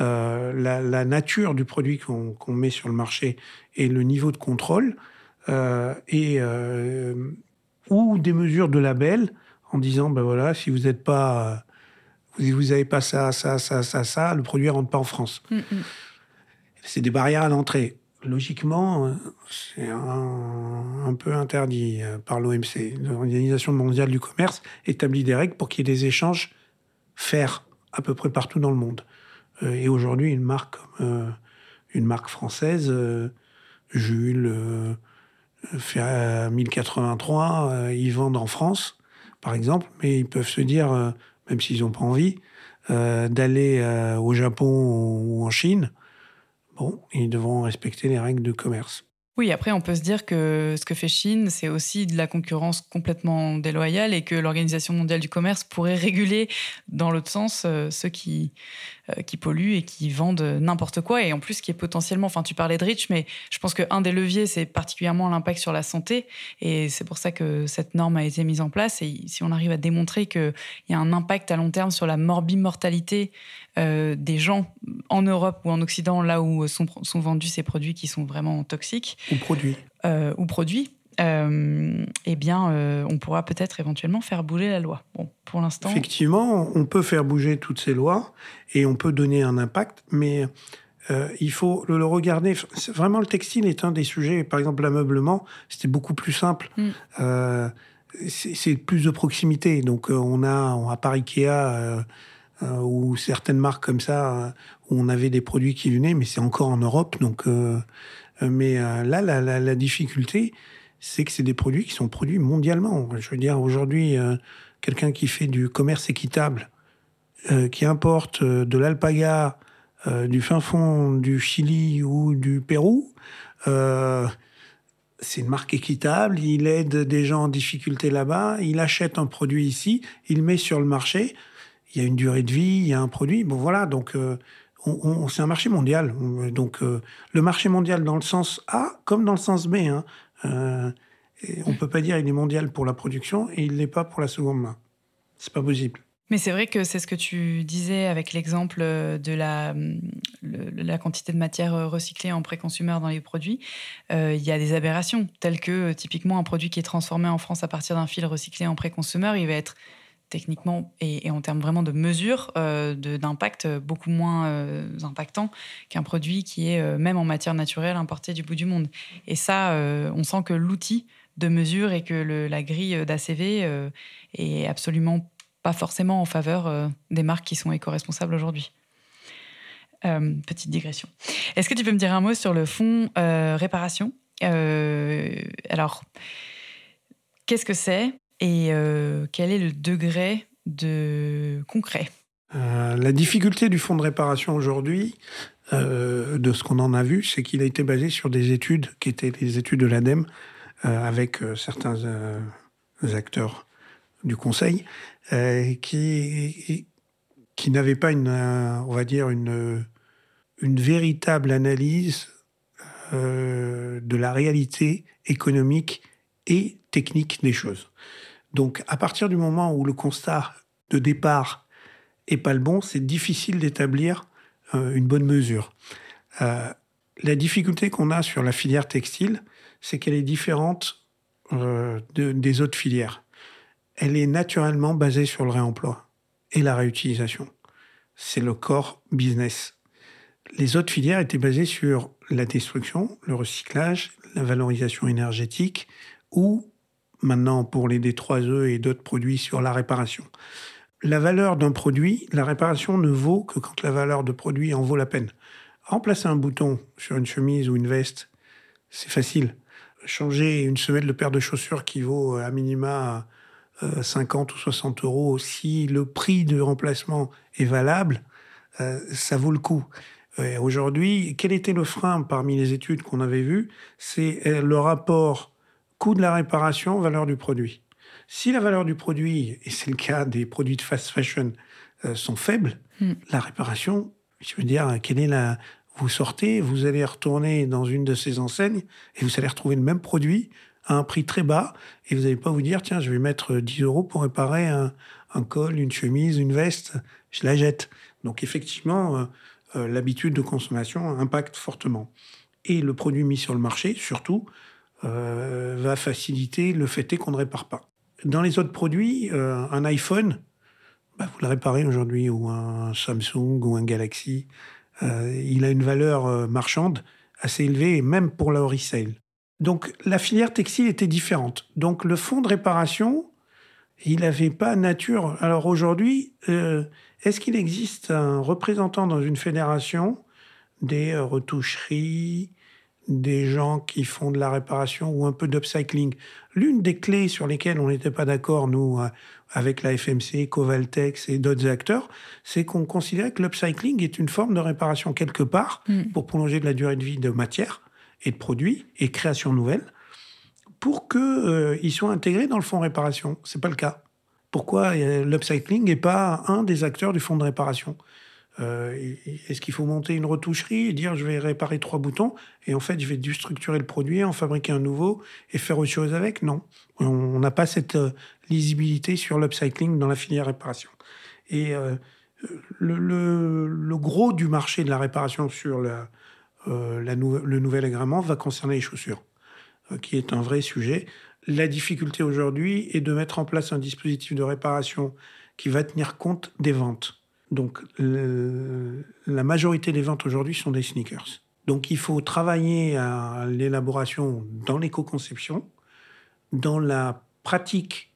euh, la, la nature du produit qu'on met sur le marché et le niveau de contrôle, euh, et, euh, ou des mesures de label en disant, ben voilà, si vous n'êtes pas, vous vous avez pas ça, ça, ça, ça, ça, le produit ne rentre pas en France. Mm. C'est des barrières à l'entrée. Logiquement, euh, c'est un, peu interdit euh, par l'OMC. L'Organisation mondiale du commerce établit des règles pour qu'il y ait des échanges fairs à peu près partout dans le monde. Euh, et aujourd'hui, une marque française, Jules, fait euh, 1083, euh, ils vendent en France, par exemple, mais ils peuvent se dire, même s'ils n'ont pas envie, d'aller au Japon ou en Chine. Ils devront respecter les règles de commerce. Oui, après, on peut se dire que ce que fait Chine, c'est aussi de la concurrence complètement déloyale et que l'Organisation mondiale du commerce pourrait réguler dans l'autre sens euh, ceux qui, qui polluent et qui vendent n'importe quoi. Et en plus, qui est potentiellement, enfin, tu parlais de Rich, mais je pense qu'un des leviers, c'est particulièrement l'impact sur la santé. Et c'est pour ça que cette norme a été mise en place. Et si on arrive à démontrer qu'il y a un impact à long terme sur la morbimortalité euh, des gens en Europe ou en Occident, là où sont, sont vendus ces produits qui sont vraiment toxiques, Ou produits. euh, ou produits, euh, eh bien, euh, on pourra peut-être éventuellement faire bouger la loi. Bon, pour l'instant, Effectivement, on peut faire bouger toutes ces lois et on peut donner un impact, mais euh, il faut le, le regarder. Vraiment, le textile est un des sujets. Par exemple, l'ameublement, c'était beaucoup plus simple. Mm. C'est plus de proximité. Donc, on a, on, à part Ikea ou certaines marques comme ça, où on avait des produits qui venaient, mais c'est encore en Europe. Donc, mais là, la, la, la difficulté, c'est que c'est des produits qui sont produits mondialement. Je veux dire, aujourd'hui, euh, quelqu'un qui fait du commerce équitable, euh, qui importe euh, de l'alpaga du fin fond du Chili ou du Pérou, c'est une marque équitable, il aide des gens en difficulté là-bas, il achète un produit ici, il met sur le marché, il y a une durée de vie, il y a un produit, bon voilà, donc on, on- c'est un marché mondial. Donc le marché mondial dans le sens A comme dans le sens B. Hein, euh, on peut pas dire il est mondial pour la production et il l'est pas pour la seconde main. C'est pas possible. Mais c'est vrai que c'est ce que tu disais avec l'exemple de la, la quantité de matière recyclée en pré-consumer dans les produits. Euh, Il y a des aberrations, telles que typiquement un produit qui est transformé en France à partir d'un fil recyclé en pré-consumer, il va être techniquement et, en termes vraiment de mesure euh, d'impact euh, beaucoup moins euh, impactant qu'un produit qui est même en matière naturelle importé du bout du monde. Et ça, on sent que l'outil de mesure et que la grille d'ACV est absolument pas forcément en faveur des marques qui sont éco-responsables aujourd'hui. Petite digression. Est-ce que tu peux me dire un mot sur le fonds réparation? Alors, qu'est-ce que c'est? Et euh, quel est le degré de concret? Euh, la difficulté du fonds de réparation aujourd'hui, euh, de ce qu'on en a vu, c'est qu'il a été basé sur des études qui étaient les études de l'ADEME avec certains acteurs du Conseil qui, n'avaient pas une, on va dire, une, véritable analyse de la réalité économique et technique des choses. Donc, à partir du moment où le constat de départ est pas le bon, c'est difficile d'établir euh, une bonne mesure. Euh, la difficulté qu'on a sur la filière textile, c'est qu'elle est différente euh, des autres filières. Elle est naturellement basée sur le réemploi et la réutilisation. C'est le core business. Les autres filières étaient basées sur la destruction, le recyclage, la valorisation énergétique ou maintenant pour les D3E et d'autres produits sur la réparation. La valeur d'un produit, la réparation ne vaut que quand la valeur de produit en vaut la peine. Remplacer un bouton sur une chemise ou une veste, c'est facile. Changer une semelle de paire de chaussures qui vaut à minima 50 euh, ou 60 euros, si le prix de remplacement est valable, euh, ça vaut le coup. Aujourd'hui, quel était le frein parmi les études qu'on avait vues? C'est euh, le rapport coût de la réparation, valeur du produit. Si la valeur du produit, et c'est le cas des produits de fast fashion, sont faibles, hmm. la réparation, je veux dire, quelle est la, vous sortez, vous allez retourner dans une de ces enseignes et vous allez retrouver le même produit à un prix très bas et vous n'allez pas vous dire, tiens, je vais mettre 10 euros pour réparer un, col, une chemise, une veste, je la jette. Donc effectivement, euh, euh, l'habitude de consommation impacte fortement. Et le produit mis sur le marché, surtout, euh, va faciliter le fait qu'on ne répare pas. Dans les autres produits, un iPhone, bah, vous le réparez aujourd'hui, ou un Samsung, ou un Galaxy, euh, il a une valeur euh, marchande assez élevée, même pour le resale. Donc la filière textile était différente. Donc le fonds de réparation, il n'avait pas nature. Alors aujourd'hui, euh, est-ce qu'il existe un représentant dans une fédération des retoucheries, des gens qui font de la réparation ou un peu d'upcycling L'une des clés sur lesquelles on n'était pas d'accord, nous, avec la FMC, Covaltex et d'autres acteurs, c'est qu'on considérait que l'upcycling est une forme de réparation quelque part mm. pour prolonger de la durée de vie de matière et de produits et création nouvelle pour qu'ils euh, soient intégrés dans le fonds de réparation. C'est pas le cas. Pourquoi euh, l'upcycling n'est pas un des acteurs du fonds de réparation? Euh, Est-ce qu'il faut monter une retoucherie et dire je vais réparer trois boutons et en fait je vais déstructurer le produit, en fabriquer un nouveau et faire autre chose avec? Non. On n'a pas cette euh, lisibilité sur l'upcycling dans la filière réparation. Et euh, le, gros du marché de la réparation sur le nouvel agrément va concerner les chaussures, qui est un vrai sujet. La difficulté aujourd'hui est de mettre en place un dispositif de réparation qui va tenir compte des ventes. Donc la majorité des ventes aujourd'hui sont des sneakers. Donc il faut travailler à l'élaboration dans l'éco-conception, dans la pratique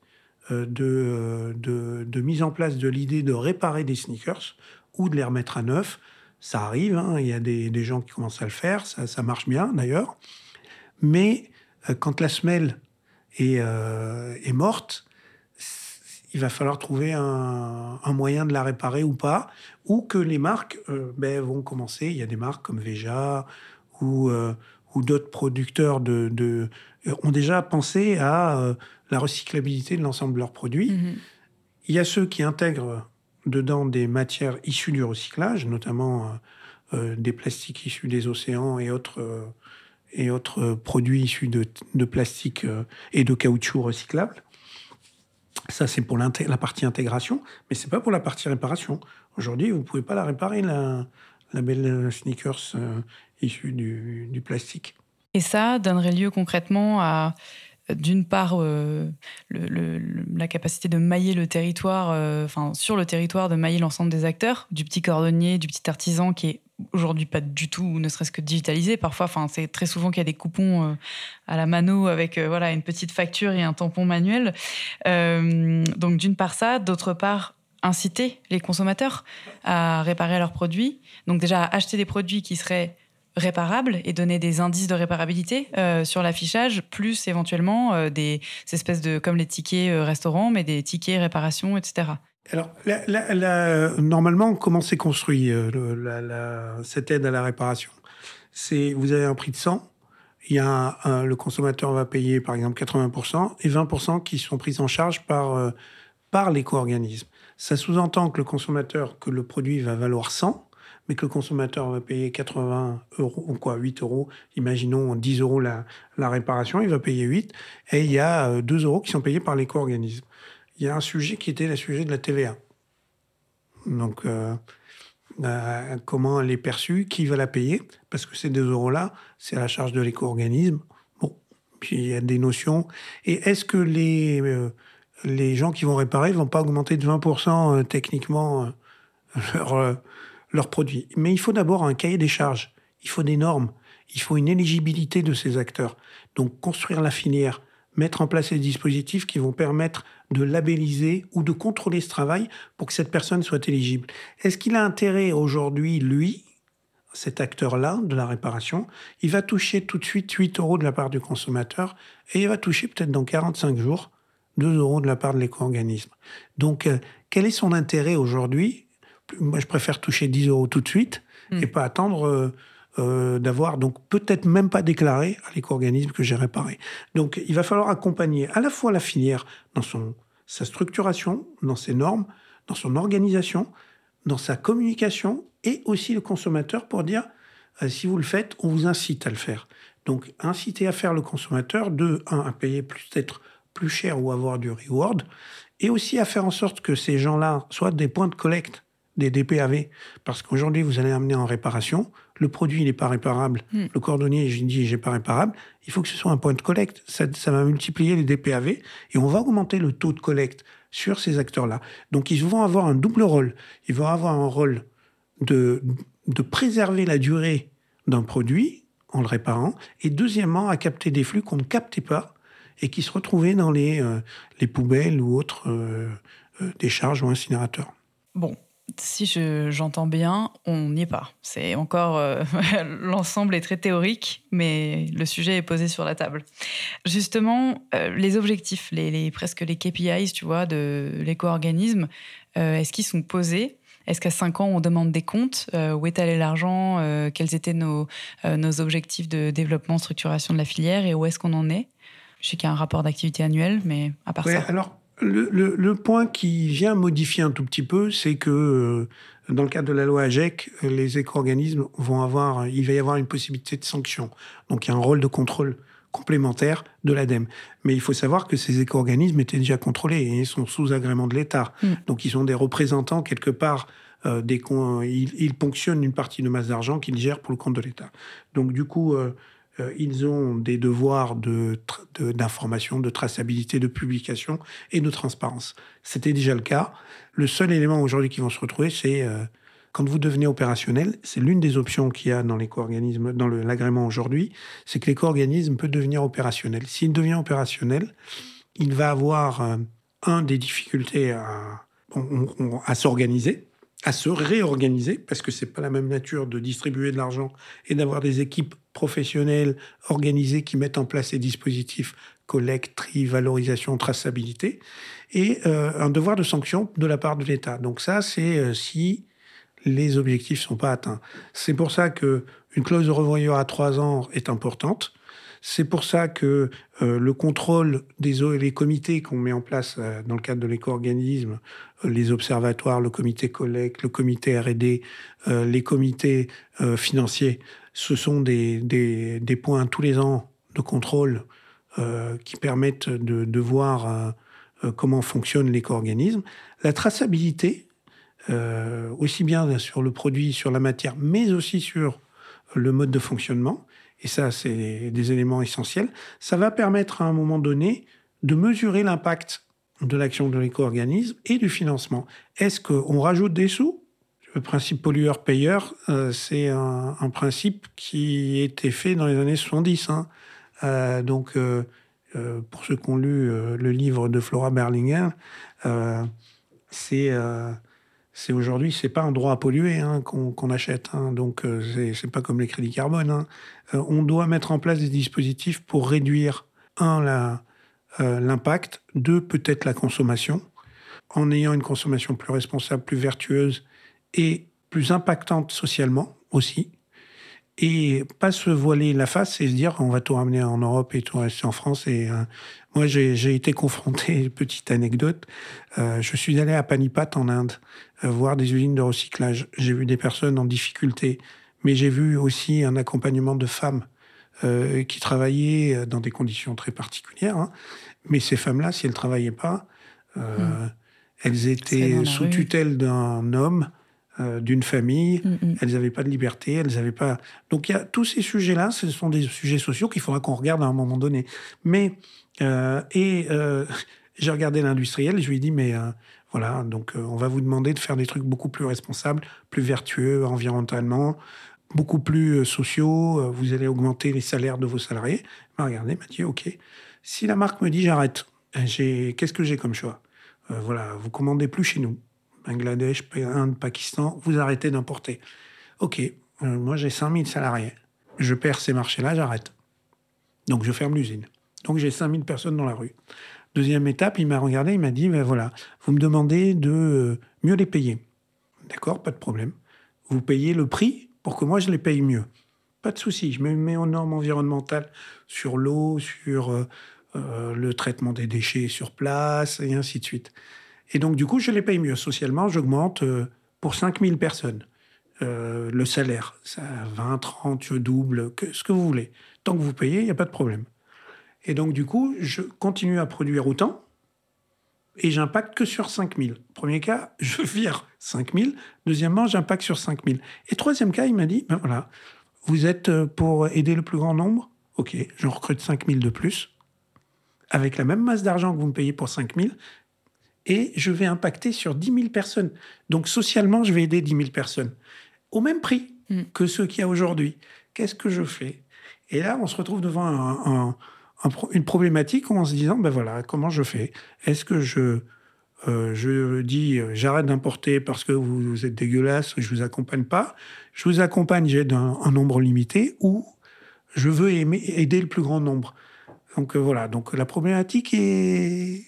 euh, de, de, mise en place de l'idée de réparer des sneakers ou de les remettre à neuf. Ça arrive, hein, il y a des, gens qui commencent à le faire, ça, marche bien d'ailleurs. Mais euh, quand la semelle est, euh, est morte, il va falloir trouver un, moyen de la réparer ou pas, ou que les marques euh, ben, vont commencer. Il y a des marques comme Veja ou, euh, ou d'autres producteurs de, de, euh, ont déjà pensé à la recyclabilité de l'ensemble de leurs produits. Mm-hmm. Il y a ceux qui intègrent dedans des matières issues du recyclage, notamment des plastiques issus des océans et autres et autres produits issus de, de plastique et de caoutchouc recyclables. Ça, c'est pour la partie intégration, mais c'est pas pour la partie réparation. Aujourd'hui, vous pouvez pas la réparer, la, belle euh, sneakers euh, issue du, plastique. Et ça donnerait lieu concrètement à, d'une part, euh, la capacité de mailler le territoire, enfin, sur le territoire, de mailler l'ensemble des acteurs, du petit cordonnier, du petit artisan qui est aujourd'hui pas du tout, ne serait-ce que digitalisé. Parfois, enfin, c'est très souvent qu'il y a des coupons euh, à la mano avec euh, voilà une petite facture et un tampon manuel. Euh, donc d'une part ça, d'autre part inciter les consommateurs à réparer leurs produits. Donc déjà acheter des produits qui seraient réparables et donner des indices de réparabilité sur l'affichage, plus éventuellement des espèces de comme les tickets restaurants, mais des tickets réparation, etc. Alors, normalement, comment c'est construit euh, cette aide à la réparation? C'est vous avez un prix de 100, il y a le consommateur va payer par exemple 80% et 20% qui sont pris en charge par, euh, par l'éco-organisme. Ça sous-entend que le consommateur, que le produit va valoir 100, mais que le consommateur va payer 80 euros, ou quoi, 8 euros, imaginons 10 euros la, la réparation, il va payer 8, et il y a 2 euh, euros qui sont payés par l'éco-organisme il y a un sujet qui était le sujet de la TVA. Donc, euh, euh, comment elle est perçue, qui va la payer, parce que ces deux euros-là, c'est à la charge de l'éco-organisme. Bon, puis il y a des notions. Et est-ce que les, euh, les gens qui vont réparer vont pas augmenter de 20% euh, techniquement euh, leur, leurs produits? Mais il faut d'abord un cahier des charges, il faut des normes, il faut une éligibilité de ces acteurs. Donc construire la filière, mettre en place des dispositifs qui vont permettre de labelliser ou de contrôler ce travail pour que cette personne soit éligible. Est-ce qu'il a intérêt aujourd'hui, lui, cet acteur-là de la réparation, il va toucher tout de suite 8 euros de la part du consommateur et il va toucher peut-être dans 45 jours 2 euros de la part de l'éco-organisme. Donc, euh, quel est son intérêt aujourd'hui? Moi, je préfère toucher 10 euros tout de suite et pas attendre euh, euh, d'avoir, donc peut-être même pas déclaré à l'éco-organisme que j'ai réparé. Donc, il va falloir accompagner à la fois la filière dans son, sa structuration, dans ses normes, dans son organisation, dans sa communication et aussi le consommateur pour dire euh, si vous le faites, on vous incite à le faire. Donc inciter à faire le consommateur, de un, à payer peut-être plus cher ou avoir du reward, et aussi à faire en sorte que ces gens-là soient des points de collecte, des DPAV, parce qu'aujourd'hui vous allez amener en réparation, le produit n'est pas réparable, le cordonnier j'ai dit j'ai pas réparable, il faut que ce soit un point de collecte, ça, ça va multiplier les DPAV et on va augmenter le taux de collecte sur ces acteurs-là. Donc ils vont avoir un double rôle, ils vont avoir un rôle de, de préserver la durée d'un produit en le réparant, et deuxièmement, à capter des flux qu'on ne captait pas et qui se retrouvaient dans les, euh, les poubelles ou autres euh, euh, décharges ou incinérateurs. Bon, si je- j'entends bien, on n'y est pas. C'est encore euh, [laughs] l'ensemble est très théorique, mais le sujet est posé sur la table. Justement, euh, les objectifs, les, les- presque les KPIs, tu vois, de l'éco-organisme, euh, est-ce qu'ils sont posés? Est-ce qu'à 5 ans, on demande des comptes? Où est allé l'argent? Quels étaient nos, nos objectifs de développement, structuration de la filière? Et où est-ce qu'on en est? Je sais qu'il y a un rapport d'activité annuel, mais à part Ouais, ça. alors, le, le- le point qui vient modifier un tout petit peu, c'est que euh, dans le cadre de la loi AGEC, les éco-organismes vont avoir, il va y avoir une possibilité de sanction. Donc, il y a un rôle de contrôle complémentaire de l'ADEME. Mais il faut savoir que ces éco-organismes étaient déjà contrôlés et ils sont sous agrément de l'État. Mm. Donc, ils sont des représentants quelque part. euh, des ils, ils ponctionnent une partie de masse d'argent qu'ils gèrent pour le compte de l'État. Donc, du coup, euh, ils ont des devoirs de tra- de- d'information, de, traçabilité, de publication et de transparence. C'était déjà le cas. Le seul élément aujourd'hui qui vont se retrouver, c'est euh, quand vous devenez opérationnel, c'est l'une des options qu'il y a dans l'éco-organisme, dans le- l'agrément aujourd'hui, c'est que l'éco-organisme peut devenir opérationnel. S'il devient opérationnel, il va avoir euh, un des difficultés à s'organiser, à se réorganiser, parce que c'est pas la même nature de distribuer de l'argent et d'avoir des équipes professionnelles organisées qui mettent en place ces dispositifs collecte, tri, valorisation, traçabilité, et euh, un devoir de sanction de la part de l'État. Donc ça, c'est euh, si les objectifs sont pas atteints. C'est pour ça que une clause de revoyure à trois ans est importante. C'est pour ça que euh, le contrôle des o- les comités qu'on met en place dans le cadre de l'éco-organisme, les observatoires, le comité collecte, le comité R&D, euh, les comités euh, financiers, ce sont des, des, points tous les ans de contrôle euh, qui permettent de, de voir comment fonctionne l'éco-organisme. La traçabilité, aussi bien sur le produit, sur la matière, mais aussi sur le mode de fonctionnement, et ça c'est des éléments essentiels, ça va permettre à un moment donné de mesurer l'impact de l'action de l'éco-organisme et du financement. Est-ce qu'on rajoute des sous? Le principe pollueur-payeur, euh, c'est un, principe qui était fait dans les années 70. hein. Euh, donc, euh, pour ceux qui ont lu le livre de Flora Berlinger, c'est c'est aujourd'hui, c'est pas un droit à polluer hein, qu'on achète. hein. donc, c'est- pas comme les crédits carbone. hein. On doit mettre en place des dispositifs pour réduire, un, la- euh, l'impact, deux, peut-être la consommation, en ayant une consommation plus responsable, plus vertueuse et plus impactante socialement aussi. Et pas se voiler la face et se dire on va tout ramener en Europe et tout rester en France. Et euh, moi, j'ai été confronté, petite anecdote, euh, je suis allé à Panipat en Inde voir des usines de recyclage. J'ai vu des personnes en difficulté, mais j'ai vu aussi un accompagnement de femmes euh, qui travaillaient dans des conditions très particulières. hein. Mais ces femmes-là, si elles travaillaient pas, euh, elles étaient sous rue. tutelle d'un homme euh, d'une famille. Mm, mm. Elles n'avaient pas de liberté, elles n'avaient pas. Donc il y a tous ces sujets-là, ce sont des sujets sociaux qu'il faudra qu'on regarde à un moment donné. Mais et [laughs] j'ai regardé l'industriel, je lui ai dit mais euh, voilà, donc euh, on va vous demander de faire des trucs beaucoup plus responsables, plus vertueux environnementalement, beaucoup plus euh, sociaux. euh, Vous allez augmenter les salaires de vos salariés. Il m'a regardé, m'a dit ok. Si la marque me dit j'arrête, j'ai qu'est-ce que j'ai comme choix? Euh, Voilà, vous commandez plus chez nous. Bangladesh, Inde, Pakistan, vous arrêtez d'importer. Ok, euh, moi j'ai 5000 salariés. Je perds ces marchés-là, j'arrête. Donc je ferme l'usine. Donc j'ai 5000 personnes dans la rue. Deuxième étape, il m'a regardé, il m'a dit, ben voilà, vous me demandez de euh, mieux les payer. D'accord, pas de problème. Vous payez le prix pour que moi je les paye mieux. Pas de souci, je me mets aux normes environnementales sur l'eau, sur euh, euh, le traitement des déchets sur place, et ainsi de suite. Et donc, du coup, je les paye mieux. Socialement, j'augmente euh, pour 5000 personnes euh, le salaire. Ça, 20, 30, je double, ce que vous voulez. Tant que vous payez, il n'y a pas de problème. Et donc, du coup, je continue à produire autant et j'impacte que sur 5000. Premier cas, [laughs] je vire 5000. Deuxièmement, j'impacte sur 5000. Et troisième cas, il m'a dit, ben voilà, vous êtes euh, pour aider le plus grand nombre Ok, je recrute 5000 de plus, avec la même masse d'argent que vous me payez pour 5000, et je vais impacter sur 10 000 personnes. Donc socialement, je vais aider 10 000 personnes, au même prix Mm. que ceux qu'il y a aujourd'hui. Qu'est-ce que je fais? Et là, on se retrouve devant un- un- une problématique en se disant, ben voilà, comment je fais? Est-ce que je, euh, je dis, euh, j'arrête d'importer parce que vous, êtes dégueulasse, je vous accompagne pas? Je vous accompagne, j'aide un, nombre limité, ou je veux aider le plus grand nombre. Donc euh, voilà, donc la problématique est...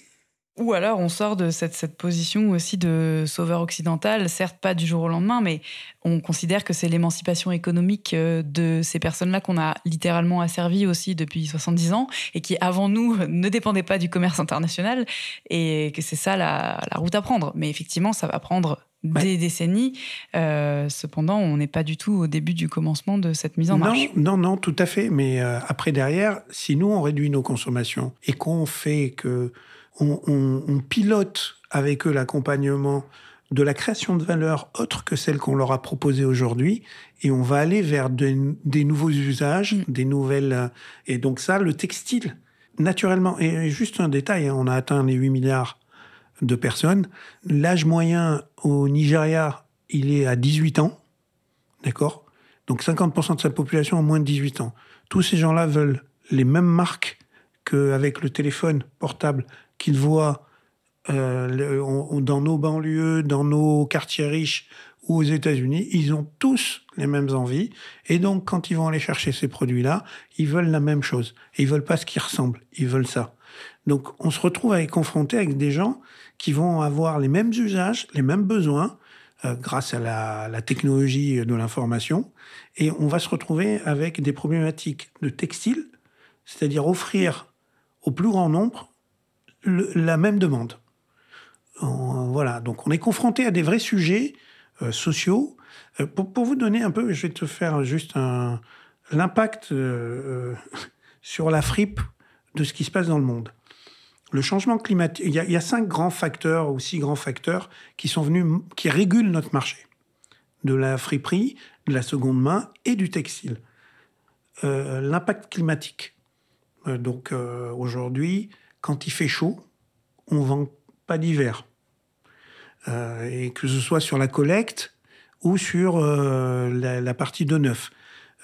Ou alors on sort de cette, cette position aussi de sauveur occidental, certes pas du jour au lendemain, mais on considère que c'est l'émancipation économique euh, de ces personnes-là qu'on a littéralement asservies aussi depuis 70 ans et qui avant nous [laughs] ne dépendaient pas du commerce international et que c'est ça la, la route à prendre. Mais effectivement, ça va prendre des décennies. Euh, cependant, on n'est pas du tout au début du commencement de cette mise en non, marche. non, non, tout à fait. Mais euh, après, derrière, si nous, on réduit nos consommations et qu'on fait que on, on- on pilote avec eux l'accompagnement de la création de valeur autre que celle qu'on leur a proposée aujourd'hui, et on va aller vers de- des nouveaux usages, Mm. des nouvelles... euh, Et donc ça, le textile, naturellement, et juste un détail, hein, on a atteint les 8 milliards de personnes. L'âge moyen au Nigeria, il est à 18 ans, d'accord? Donc 50% de sa population a moins de 18 ans. Tous ces gens-là veulent les mêmes marques qu'avec le téléphone portable qu'ils voient euh, dans nos banlieues, dans nos quartiers riches ou aux États-Unis. Ils ont tous les mêmes envies. Et donc, quand ils vont aller chercher ces produits-là, ils veulent la même chose. Et ils veulent pas ce qui ressemble. Ils veulent ça. Donc, on se retrouve avec, confronté avec des gens qui vont avoir les mêmes usages, les mêmes besoins, euh, grâce à la, la technologie de l'information. Et on va se retrouver avec des problématiques de textile, c'est-à-dire offrir au plus grand nombre la même demande. Voilà, donc on est confronté à des vrais sujets euh, sociaux. Euh, pour, vous donner un peu, je vais te faire juste l'impact euh, sur la fripe de ce qui se passe dans le monde. Le changement climatique, il y, y a cinq grands facteurs ou six grands facteurs qui sont venus, qui régulent notre marché de la friperie, de la seconde main et du textile. L'impact climatique. Donc aujourd'hui, quand il fait chaud, on vend pas d'hiver. Euh, et que ce soit sur la collecte ou sur euh, la, partie de neuf.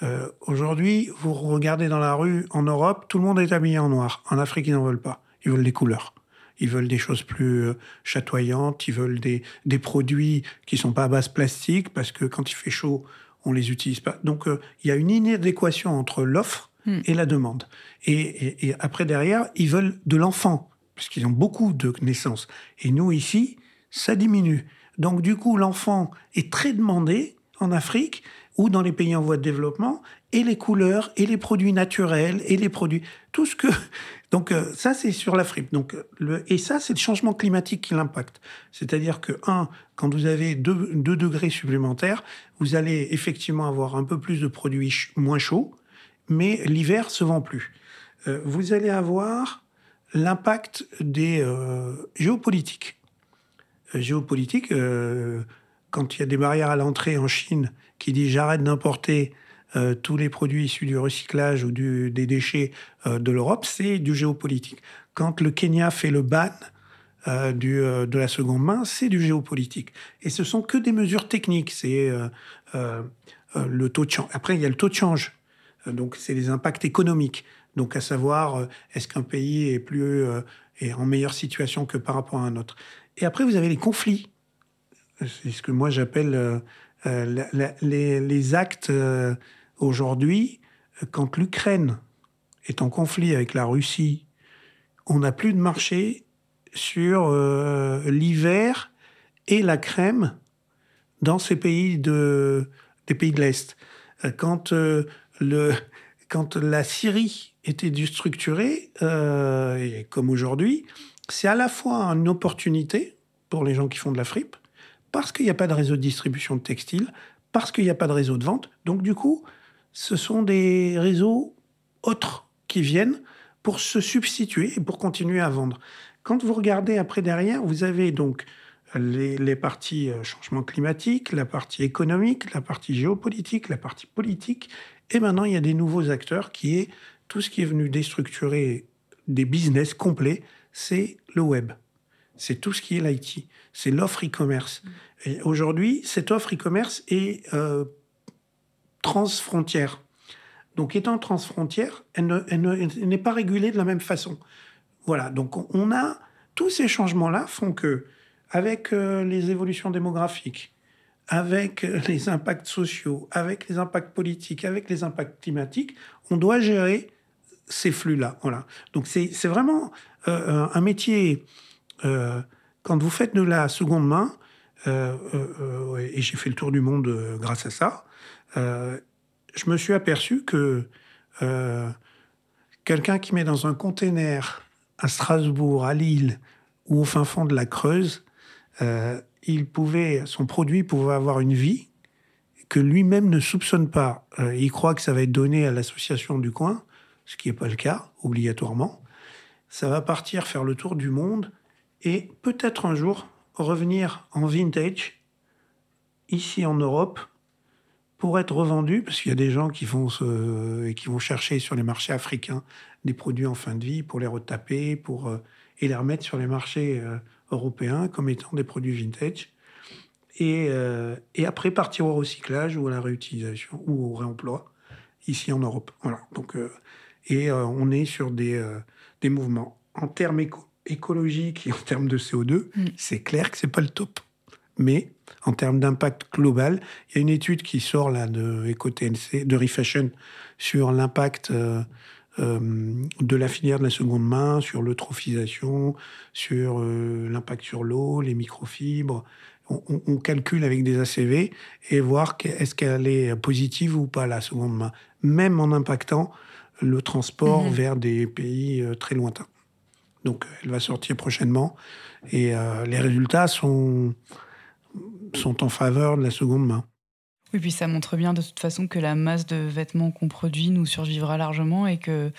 Euh, Aujourd'hui, vous regardez dans la rue en Europe, tout le monde est habillé en noir. En Afrique, ils n'en veulent pas. Ils veulent des couleurs. Ils veulent des choses plus chatoyantes. Ils veulent des, des produits qui sont pas à base plastique parce que quand il fait chaud, on les utilise pas. Donc, il y a une inadéquation entre l'offre Hmm. et la demande. Et, après, derrière, ils veulent de l'enfant puisqu'ils ont beaucoup de naissances. Et nous, ici, ça diminue. Donc, du coup, l'enfant est très demandé en Afrique ou dans les pays en voie de développement, et les couleurs, et les produits naturels, et les produits... Tout ce que... [laughs] Donc, euh, ça, c'est sur la fripe. Donc, le... Et ça, c'est le changement climatique qui l'impacte. C'est-à-dire que, un, quand vous avez 2 degrés supplémentaires, vous allez effectivement avoir un peu plus de produits moins chauds, mais l'hiver se vend plus. Euh, vous allez avoir l'impact des euh, géopolitiques. Euh, géopolitiques, euh, quand il y a des barrières à l'entrée en Chine qui dit j'arrête d'importer tous les produits issus du recyclage ou des déchets de l'Europe, c'est du géopolitique. Quand le Kenya fait le ban du, de la seconde main, c'est du géopolitique. Et ce sont que des mesures techniques. C'est le taux de change. Après, il y a le taux de change. Donc, c'est les impacts économiques. Donc, à savoir, est-ce qu'un pays est plus est en meilleure situation que par rapport à un autre. Et après, vous avez les conflits. C'est ce que moi j'appelle les, les, actes Aujourd'hui, quand l'Ukraine est en conflit avec la Russie, on n'a plus de marché sur euh, l'hiver et la crème dans ces pays de, des pays de l'Est. Quand, euh, quand la Syrie était déstructurée, euh, comme aujourd'hui, c'est à la fois une opportunité pour les gens qui font de la fripe, parce qu'il n'y a pas de réseau de distribution de textiles, parce qu'il n'y a pas de réseau de vente. Donc du coup, ce sont des réseaux autres qui viennent pour se substituer et pour continuer à vendre. Quand vous regardez après derrière, vous avez donc les, parties euh, changement climatique, la partie économique, la partie géopolitique, la partie politique, et maintenant il y a des nouveaux acteurs qui est tout ce qui est venu déstructurer des business complets, c'est le web. C'est tout ce qui est l'IT, c'est l'offre e-commerce. Et aujourd'hui, cette offre e-commerce est euh, transfrontière. Donc, étant transfrontière, elle n'est pas régulée de la même façon. Voilà. Donc, on a tous ces changements-là font que, avec euh, les évolutions démographiques, avec euh, les impacts sociaux, avec les impacts politiques, avec les impacts climatiques, on doit gérer ces flux-là. Voilà. Donc, c'est vraiment euh, un métier. quand vous faites de la seconde main, et j'ai fait le tour du monde grâce à ça, euh, je me suis aperçu que euh, quelqu'un qui met dans un container à Strasbourg, à Lille ou au fin fond de la Creuse, euh, il pouvait, son produit pouvait avoir une vie que lui-même ne soupçonne pas. il croit que ça va être donné à l'association du coin, ce qui n'est pas le cas, obligatoirement. Ça va partir faire le tour du monde et peut-être un jour revenir en vintage, ici en Europe, pour être revendu, parce qu'il y a des gens qui vont, se, qui vont chercher sur les marchés africains des produits en fin de vie pour les retaper pour, euh, et les remettre sur les marchés euh, européens comme étant des produits vintage. Et, euh, et, après partir au recyclage ou à la réutilisation ou au réemploi ici en Europe. Voilà. Donc, et on est sur des, des mouvements. En termes écologiques et en termes de CO2, mm. c'est clair que c'est pas le top. Mais en termes d'impact global. Il y a une étude qui sort là de EcoTNC, de Refashion, sur l'impact euh, euh, de la filière de la seconde main, sur l'eutrophisation, sur euh, l'impact sur l'eau, les microfibres. On, calcule avec des ACV et voir est-ce qu'elle est positive ou pas la seconde main, même en impactant le transport mhm. vers des pays très lointains. Donc elle va sortir prochainement et les résultats sont sont en faveur de la seconde main. Oui, puis ça montre bien de toute façon que la masse de vêtements qu'on produit nous survivra largement et que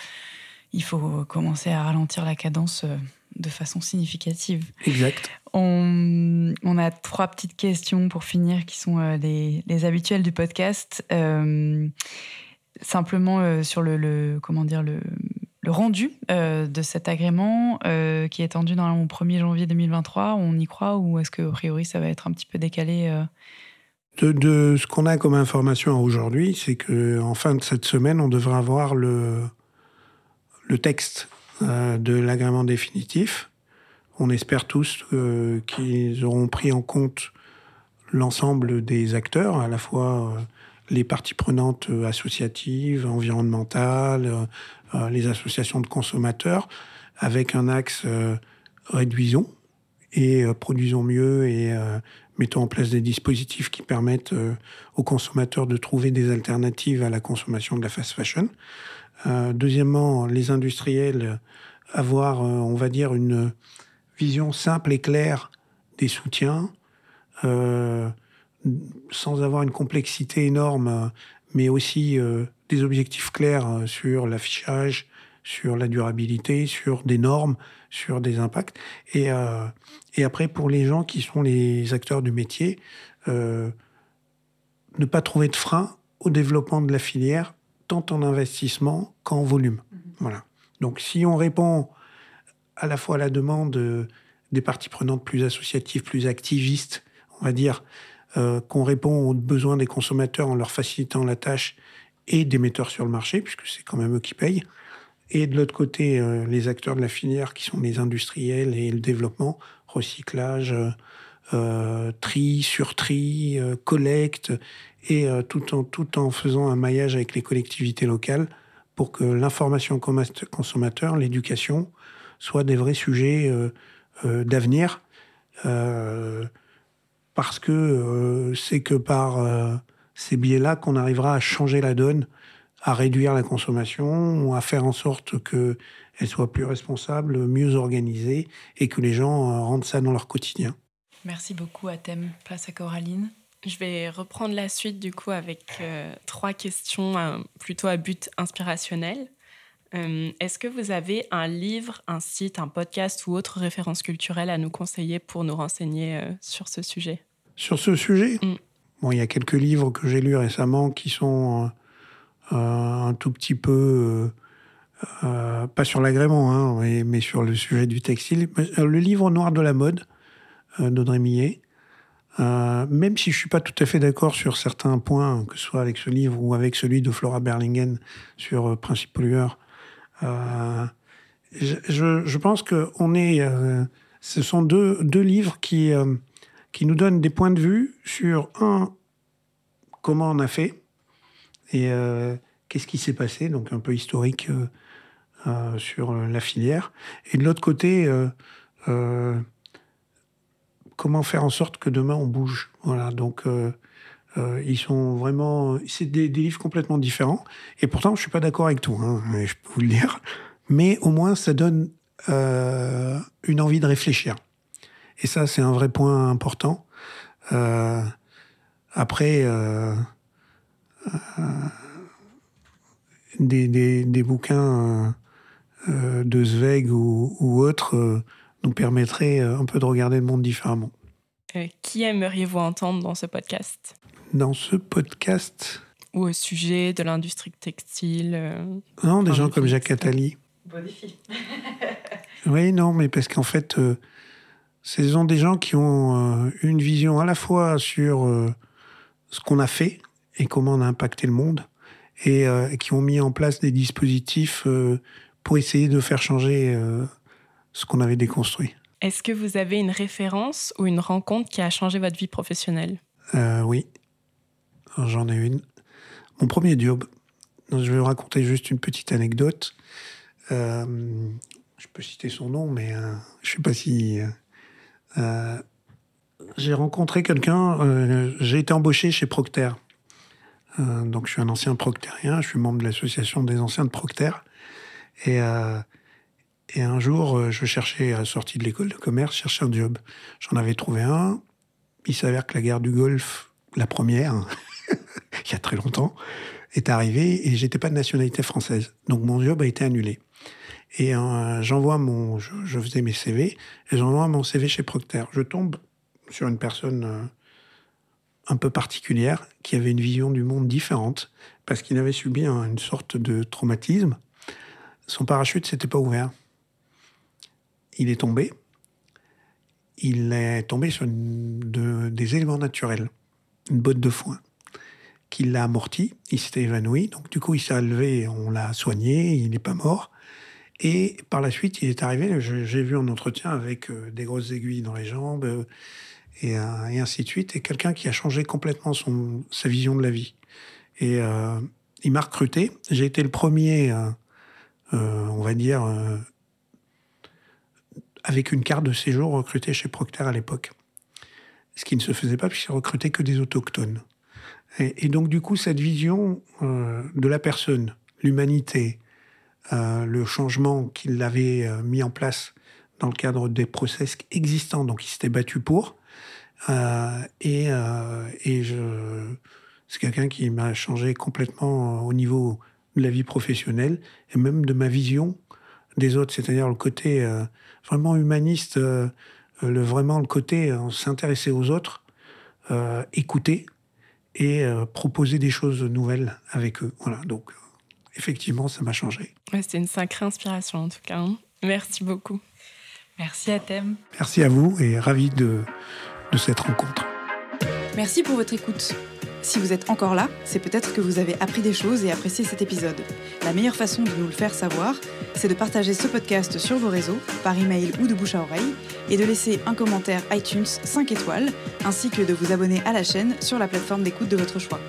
il faut commencer à ralentir la cadence euh, de façon significative. Exact. On, a trois petites questions pour finir qui sont euh, les, habituelles du podcast. Euh, simplement sur le, le, comment dire le le rendu euh, de cet agrément euh, qui est attendu dans le 1er janvier 2023 On y croit ou est-ce que a priori ça va être un petit peu décalé euh? de, ce qu'on a comme information aujourd'hui, c'est qu'en fin de cette semaine, on devrait avoir le, le texte de l'agrément définitif. On espère tous qu'ils auront pris en compte l'ensemble des acteurs, à la fois les parties prenantes associatives, environnementales, euh, les associations de consommateurs avec un axe euh, réduisons et euh, produisons mieux et mettons en place des dispositifs qui permettent aux consommateurs de trouver des alternatives à la consommation de la fast fashion. deuxièmement, les industriels avoir, on va dire, une vision simple et claire des soutiens, sans avoir une complexité énorme, mais aussi des objectifs clairs euh, sur l'affichage, sur la durabilité, sur des normes, sur des impacts. Et, euh, et après, pour les gens qui sont les acteurs du métier, ne pas trouver de frein au développement de la filière, tant en investissement qu'en volume. Voilà. Donc si on répond à la fois à la demande des parties prenantes plus associatives, plus activistes, on va dire, qu'on répond aux besoins des consommateurs en leur facilitant la tâche et des metteurs sur le marché, puisque c'est quand même eux qui payent, et de l'autre côté, euh, les acteurs de la filière qui sont les industriels et le développement, recyclage, euh, euh tri, sur-tri, euh, collecte, et tout, en, tout en faisant un maillage avec les collectivités locales pour que l'information consommateur, l'éducation, soient des vrais sujets d'avenir. parce que c'est que par ces biais-là qu'on arrivera à changer la donne à réduire la consommation ou à faire en sorte qu'elle soit plus responsable, mieux organisée et que les gens euh, rendent ça dans leur quotidien. Merci beaucoup à Thème. Place à Coraline. Je vais reprendre la suite du coup avec euh, trois questions euh, plutôt à but inspirationnel. Est-ce que vous avez un livre, un site, un podcast ou autre référence culturelle à nous conseiller pour nous renseigner sur ce sujet? Sur ce sujet? Mm. Bon, il y a quelques livres que j'ai lus récemment qui sont euh, un tout petit peu, euh, euh, pas sur l'agrément, hein, mais, sur le sujet du textile. Le livre Noir de la mode d'Audrey Millet, même si je suis pas tout à fait d'accord sur certains points, que ce soit avec ce livre ou avec celui de Flora Berlingen sur Principe pollueur, je, je, pense que on est, ce sont deux, deux livres qui, qui nous donnent des points de vue sur un comment on a fait et euh, qu'est-ce qui s'est passé, donc un peu historique euh, euh, sur la filière. Et de l'autre côté, comment faire en sorte que demain on bouge? Voilà, donc ils sont vraiment, c'est des, livres complètement différents. Et pourtant, je suis pas d'accord avec tout, hein, je peux vous le dire. Mais au moins, ça donne une envie de réfléchir. Et ça, c'est un vrai point important. après, des, des, bouquins euh, de Zweig ou, ou autres euh, nous permettraient euh, un peu de regarder le monde différemment. qui aimeriez-vous entendre dans ce podcast? Dans ce podcast? Ou au sujet de l'industrie textile Non, des gens comme Jacques Attali. Bon défi. [laughs] oui, non, mais parce qu'en fait, ce sont des gens qui ont une vision à la fois sur ce qu'on a fait, et comment on a impacté le monde, et euh, qui ont mis en place des dispositifs euh, pour essayer de faire changer euh, ce qu'on avait déconstruit. Est-ce que vous avez une référence ou une rencontre qui a changé votre vie professionnelle? Oui, j'en ai une. Mon premier job, je vais vous raconter juste une petite anecdote. je peux citer son nom, mais je ne sais pas si... j'ai rencontré quelqu'un, j'ai été embauché chez Procter. Euh, donc, je suis un ancien proctérien, je suis membre de l'association des anciens de Procter. Et, euh, et un jour, euh, je cherchais, à sortie de l'école de commerce, cherchais un job. J'en avais trouvé un. Il s'avère que la guerre du Golfe, la première, [laughs] il y a très longtemps, est arrivée et j'étais pas de nationalité française. Donc, mon job a été annulé. Et j'envoie mon, je, je, faisais mes CV et j'envoie mon CV chez Procter. Je tombe sur une personne un peu particulière, qui avait une vision du monde différente, parce qu'il avait subi une sorte de traumatisme. Son parachute s'était pas ouvert. Il est tombé. Il est tombé sur des éléments naturels, une botte de foin, qui l'a amorti. Il s'était évanoui. Donc, du coup, il s'est levé, on l'a soigné, il n'est pas mort. Et par la suite, il est arrivé, j'ai vu en entretien avec euh, des grosses aiguilles dans les jambes, euh, et, euh, et ainsi de suite. Et quelqu'un qui a changé complètement son, sa vision de la vie. Et euh, il m'a recruté. J'ai été le premier, euh, on va dire, avec une carte de séjour recruté chez Procter à l'époque. Ce qui ne se faisait pas puisqu'il recrutait que des autochtones. Et, donc, du coup, cette vision de la personne, l'humanité, le changement qu'il avait mis en place dans le cadre des process existants, donc il s'était battu pour, et, euh, et je, c'est quelqu'un qui m'a changé complètement au niveau de la vie professionnelle et même de ma vision des autres, c'est-à-dire le côté euh, vraiment humaniste, le, vraiment le côté s'intéresser aux autres, euh, écouter et euh, proposer des choses nouvelles avec eux. Voilà, donc effectivement, ça m'a changé. Ouais, C'était une sacrée inspiration en tout cas. hein. Merci beaucoup. Merci à Thème. Merci à vous et ravi de, de cette rencontre. Merci pour votre écoute. Si vous êtes encore là, c'est peut-être que vous avez appris des choses et apprécié cet épisode. La meilleure façon de nous le faire savoir, c'est de partager ce podcast sur vos réseaux, par email ou de bouche à oreille, et de laisser un commentaire iTunes 5 étoiles, ainsi que de vous abonner à la chaîne sur la plateforme d'écoute de votre choix.